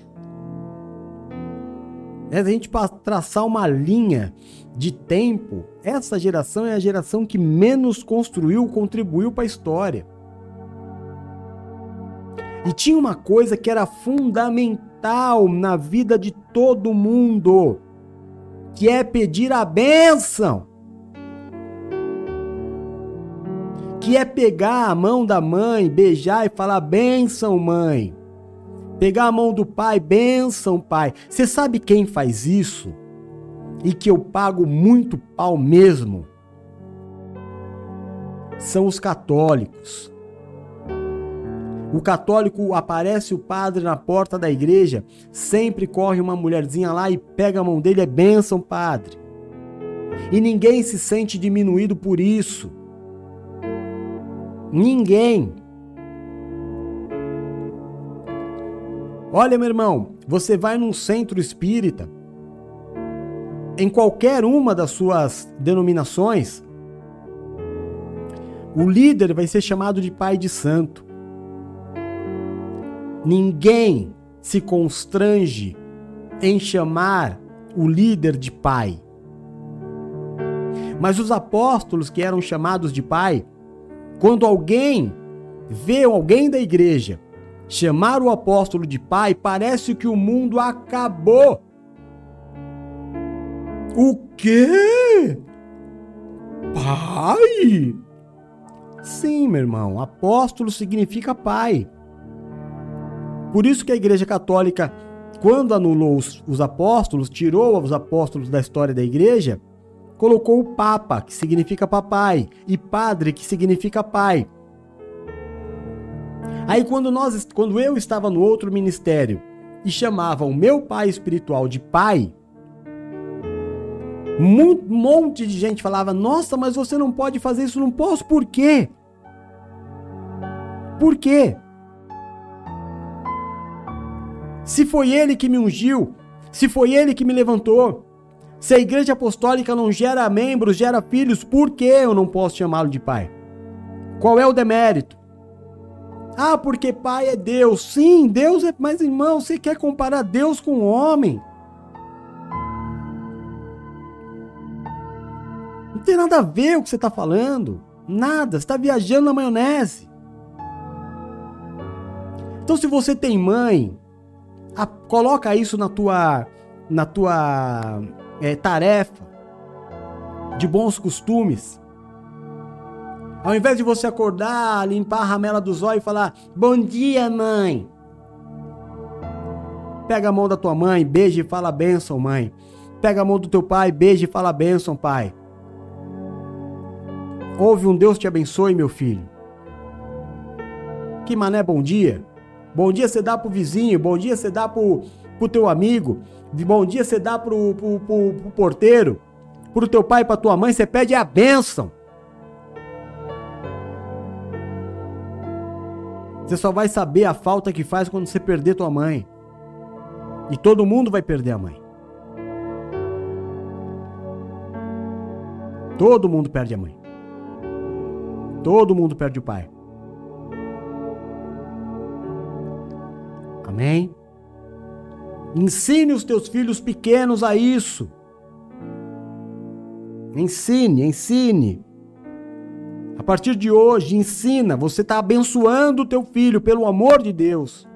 É, a gente traçar uma linha de tempo, essa geração é a geração que menos construiu, contribuiu para a história. E tinha uma coisa que era fundamental na vida de todo mundo, que é pedir a bênção. Que é pegar a mão da mãe, beijar e falar: bênção, mãe. Pegar a mão do pai, bênção, pai. Você sabe quem faz isso? E que eu pago muito pau mesmo? São os católicos. O católico aparece o padre na porta da igreja, sempre corre uma mulherzinha lá e pega a mão dele, é bênção, padre. E ninguém se sente diminuído por isso. Ninguém. Olha, meu irmão, você vai num centro espírita, em qualquer uma das suas denominações, o líder vai ser chamado de pai de santo. Ninguém se constrange em chamar o líder de pai. Mas os apóstolos que eram chamados de pai, quando alguém vê alguém da igreja chamar o apóstolo de pai, parece que o mundo acabou. O quê? Pai? Sim, meu irmão, apóstolo significa pai. Por isso que a Igreja Católica, quando anulou os, os apóstolos, tirou os apóstolos da história da igreja, colocou o Papa, que significa papai, e padre, que significa pai. Aí quando nós, quando eu estava no outro ministério e chamava o meu pai espiritual de pai, um monte de gente falava: "Nossa, mas você não pode fazer isso, não posso. Por quê?" Por quê? Se foi ele que me ungiu, se foi ele que me levantou, se a igreja apostólica não gera membros, gera filhos, por que eu não posso chamá-lo de pai? Qual é o demérito? Ah, porque pai é Deus. Sim, Deus é. Mas irmão, você quer comparar Deus com o homem? Não tem nada a ver o que você está falando. Nada. Você está viajando na maionese. Então, se você tem mãe, a, coloca isso na tua, na tua é, tarefa de bons costumes. Ao invés de você acordar, limpar a ramela dos olhos e falar: Bom dia, mãe. Pega a mão da tua mãe, beija e fala bênção, mãe. Pega a mão do teu pai, beija e fala bênção, pai. Ouve um Deus te abençoe, meu filho. Que mané bom dia. Bom dia você dá pro vizinho, bom dia você dá pro, pro teu amigo, bom dia você dá pro, pro, pro, pro porteiro, pro teu pai, pra tua mãe, você pede a bênção. Você só vai saber a falta que faz quando você perder tua mãe. E todo mundo vai perder a mãe. Todo mundo perde a mãe. Todo mundo perde o pai. Amém? Ensine os teus filhos pequenos a isso. Ensine, ensine. A partir de hoje, ensina. Você está abençoando o teu filho, pelo amor de Deus.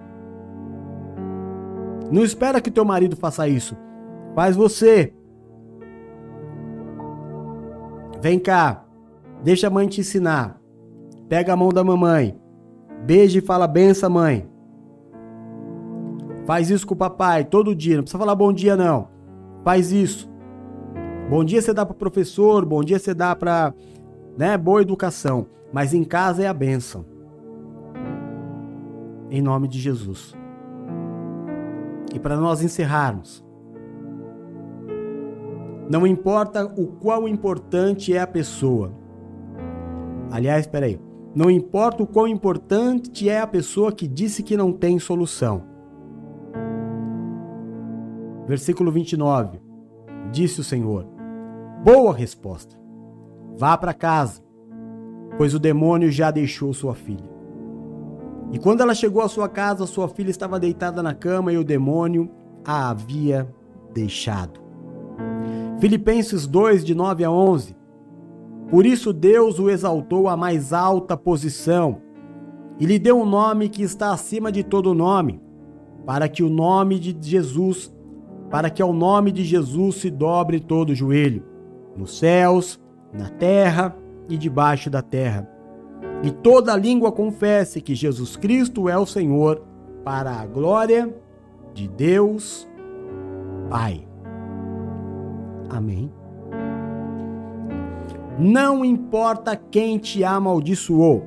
Não espera que teu marido faça isso. Faz você. Vem cá. Deixa a mãe te ensinar. Pega a mão da mamãe. Beija e fala benção, mãe. Faz isso com o papai todo dia. Não precisa falar bom dia, não. Faz isso. Bom dia você dá para professor, bom dia você dá para né, boa educação. Mas em casa é a bênção. Em nome de Jesus. E para nós encerrarmos, não importa o quão importante é a pessoa. Aliás, espera aí. Não importa o quão importante é a pessoa que disse que não tem solução. Versículo 29. Disse o Senhor: Boa resposta. Vá para casa, pois o demônio já deixou sua filha. E quando ela chegou à sua casa, sua filha estava deitada na cama e o demônio a havia deixado. Filipenses 2, de 9 a 11. Por isso Deus o exaltou à mais alta posição e lhe deu um nome que está acima de todo nome, para que o nome de Jesus, para que ao nome de Jesus se dobre todo joelho, nos céus, na terra e debaixo da terra. E toda língua confesse que Jesus Cristo é o Senhor, para a glória de Deus Pai. Amém. Não importa quem te amaldiçoou.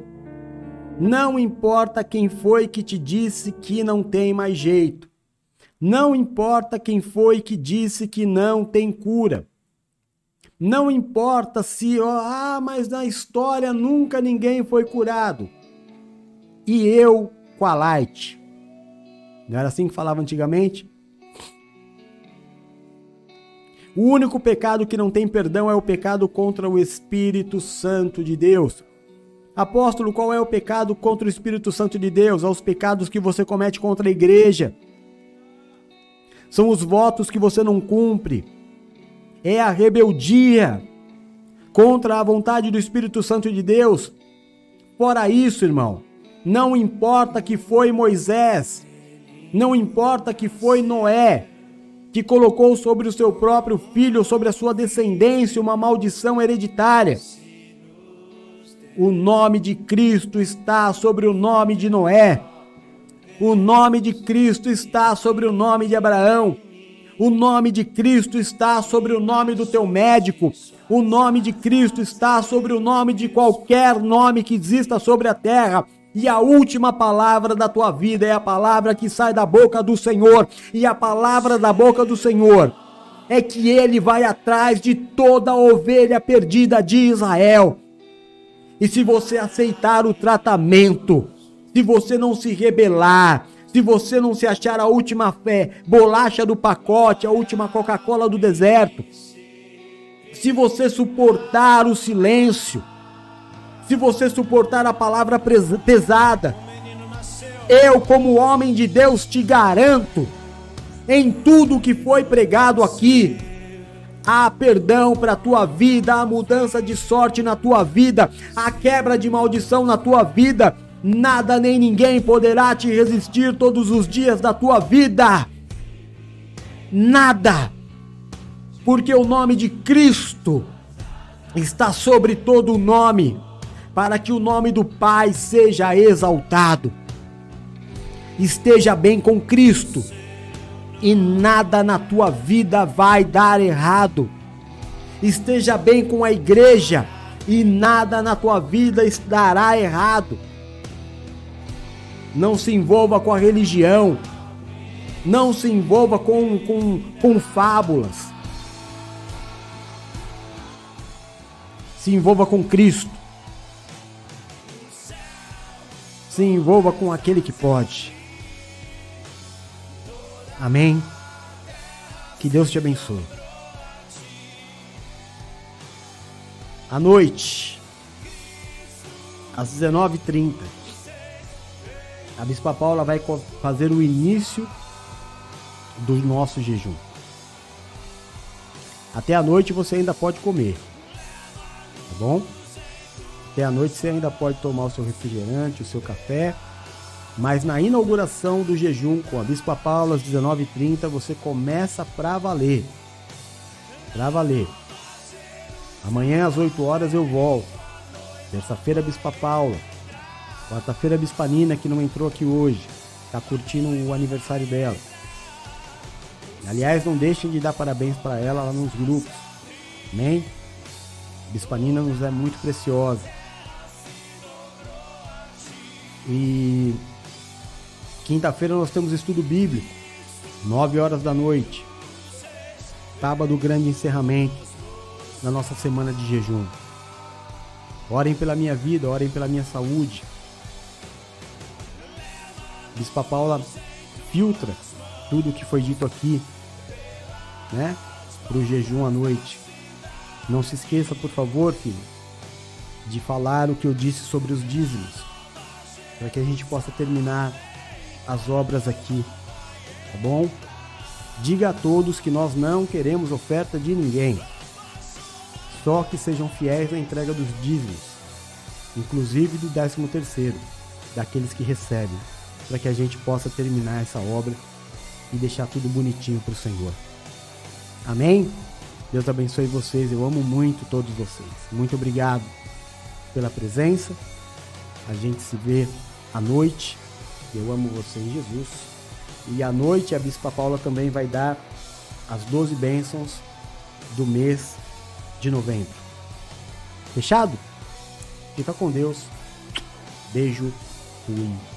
Não importa quem foi que te disse que não tem mais jeito. Não importa quem foi que disse que não tem cura. Não importa se, oh, ah, mas na história nunca ninguém foi curado. E eu com a light. Não era assim que falava antigamente? O único pecado que não tem perdão é o pecado contra o Espírito Santo de Deus. Apóstolo, qual é o pecado contra o Espírito Santo de Deus? São os pecados que você comete contra a igreja. São os votos que você não cumpre. É a rebeldia contra a vontade do Espírito Santo de Deus. Fora isso, irmão, não importa que foi Moisés, não importa que foi Noé, que colocou sobre o seu próprio filho, sobre a sua descendência, uma maldição hereditária. O nome de Cristo está sobre o nome de Noé. O nome de Cristo está sobre o nome de Abraão. O nome de Cristo está sobre o nome do teu médico. O nome de Cristo está sobre o nome de qualquer nome que exista sobre a terra. E a última palavra da tua vida é a palavra que sai da boca do Senhor. E a palavra da boca do Senhor é que ele vai atrás de toda a ovelha perdida de Israel. E se você aceitar o tratamento, se você não se rebelar, se você não se achar a última fé, bolacha do pacote, a última Coca-Cola do deserto, se você suportar o silêncio, se você suportar a palavra pesada, eu, como homem de Deus, te garanto, em tudo que foi pregado aqui, há perdão para a tua vida, há mudança de sorte na tua vida, há quebra de maldição na tua vida. Nada nem ninguém poderá te resistir todos os dias da tua vida. Nada. Porque o nome de Cristo está sobre todo o nome para que o nome do Pai seja exaltado. Esteja bem com Cristo e nada na tua vida vai dar errado. Esteja bem com a igreja e nada na tua vida dará errado. Não se envolva com a religião. Não se envolva com, com, com fábulas. Se envolva com Cristo. se envolva com aquele que pode. Amém. Que Deus te abençoe. À noite, às 19h30, a Bispa Paula vai fazer o início do nosso jejum. Até a noite você ainda pode comer, tá bom? Até a noite você ainda pode tomar o seu refrigerante, o seu café. Mas na inauguração do jejum com a Bispa Paula às 19h30 você começa para valer. Para valer. Amanhã às 8 horas eu volto. Terça-feira Bispa Paula. Quarta-feira Bispa Nina que não entrou aqui hoje. Tá curtindo o aniversário dela. Aliás, não deixem de dar parabéns para ela lá nos grupos. Amém? Bispa Nina nos é muito preciosa. E quinta-feira nós temos estudo bíblico, 9 horas da noite. Sábado, grande encerramento da nossa semana de jejum. Orem pela minha vida, orem pela minha saúde. Bispa Paula filtra tudo o que foi dito aqui, né? Para o jejum à noite. Não se esqueça, por favor, filho, de falar o que eu disse sobre os dízimos, para que a gente possa terminar as obras aqui, tá bom? Diga a todos que nós não queremos oferta de ninguém, só que sejam fiéis na entrega dos dízimos, inclusive do décimo terceiro, daqueles que recebem, para que a gente possa terminar essa obra e deixar tudo bonitinho para o Senhor. Amém? Deus abençoe vocês. Eu amo muito todos vocês. Muito obrigado pela presença. A gente se vê à noite. Eu amo você em Jesus. E à noite a Bispa Paula também vai dar as 12 bênçãos do mês de novembro. Fechado? Fica com Deus. Beijo. Fui.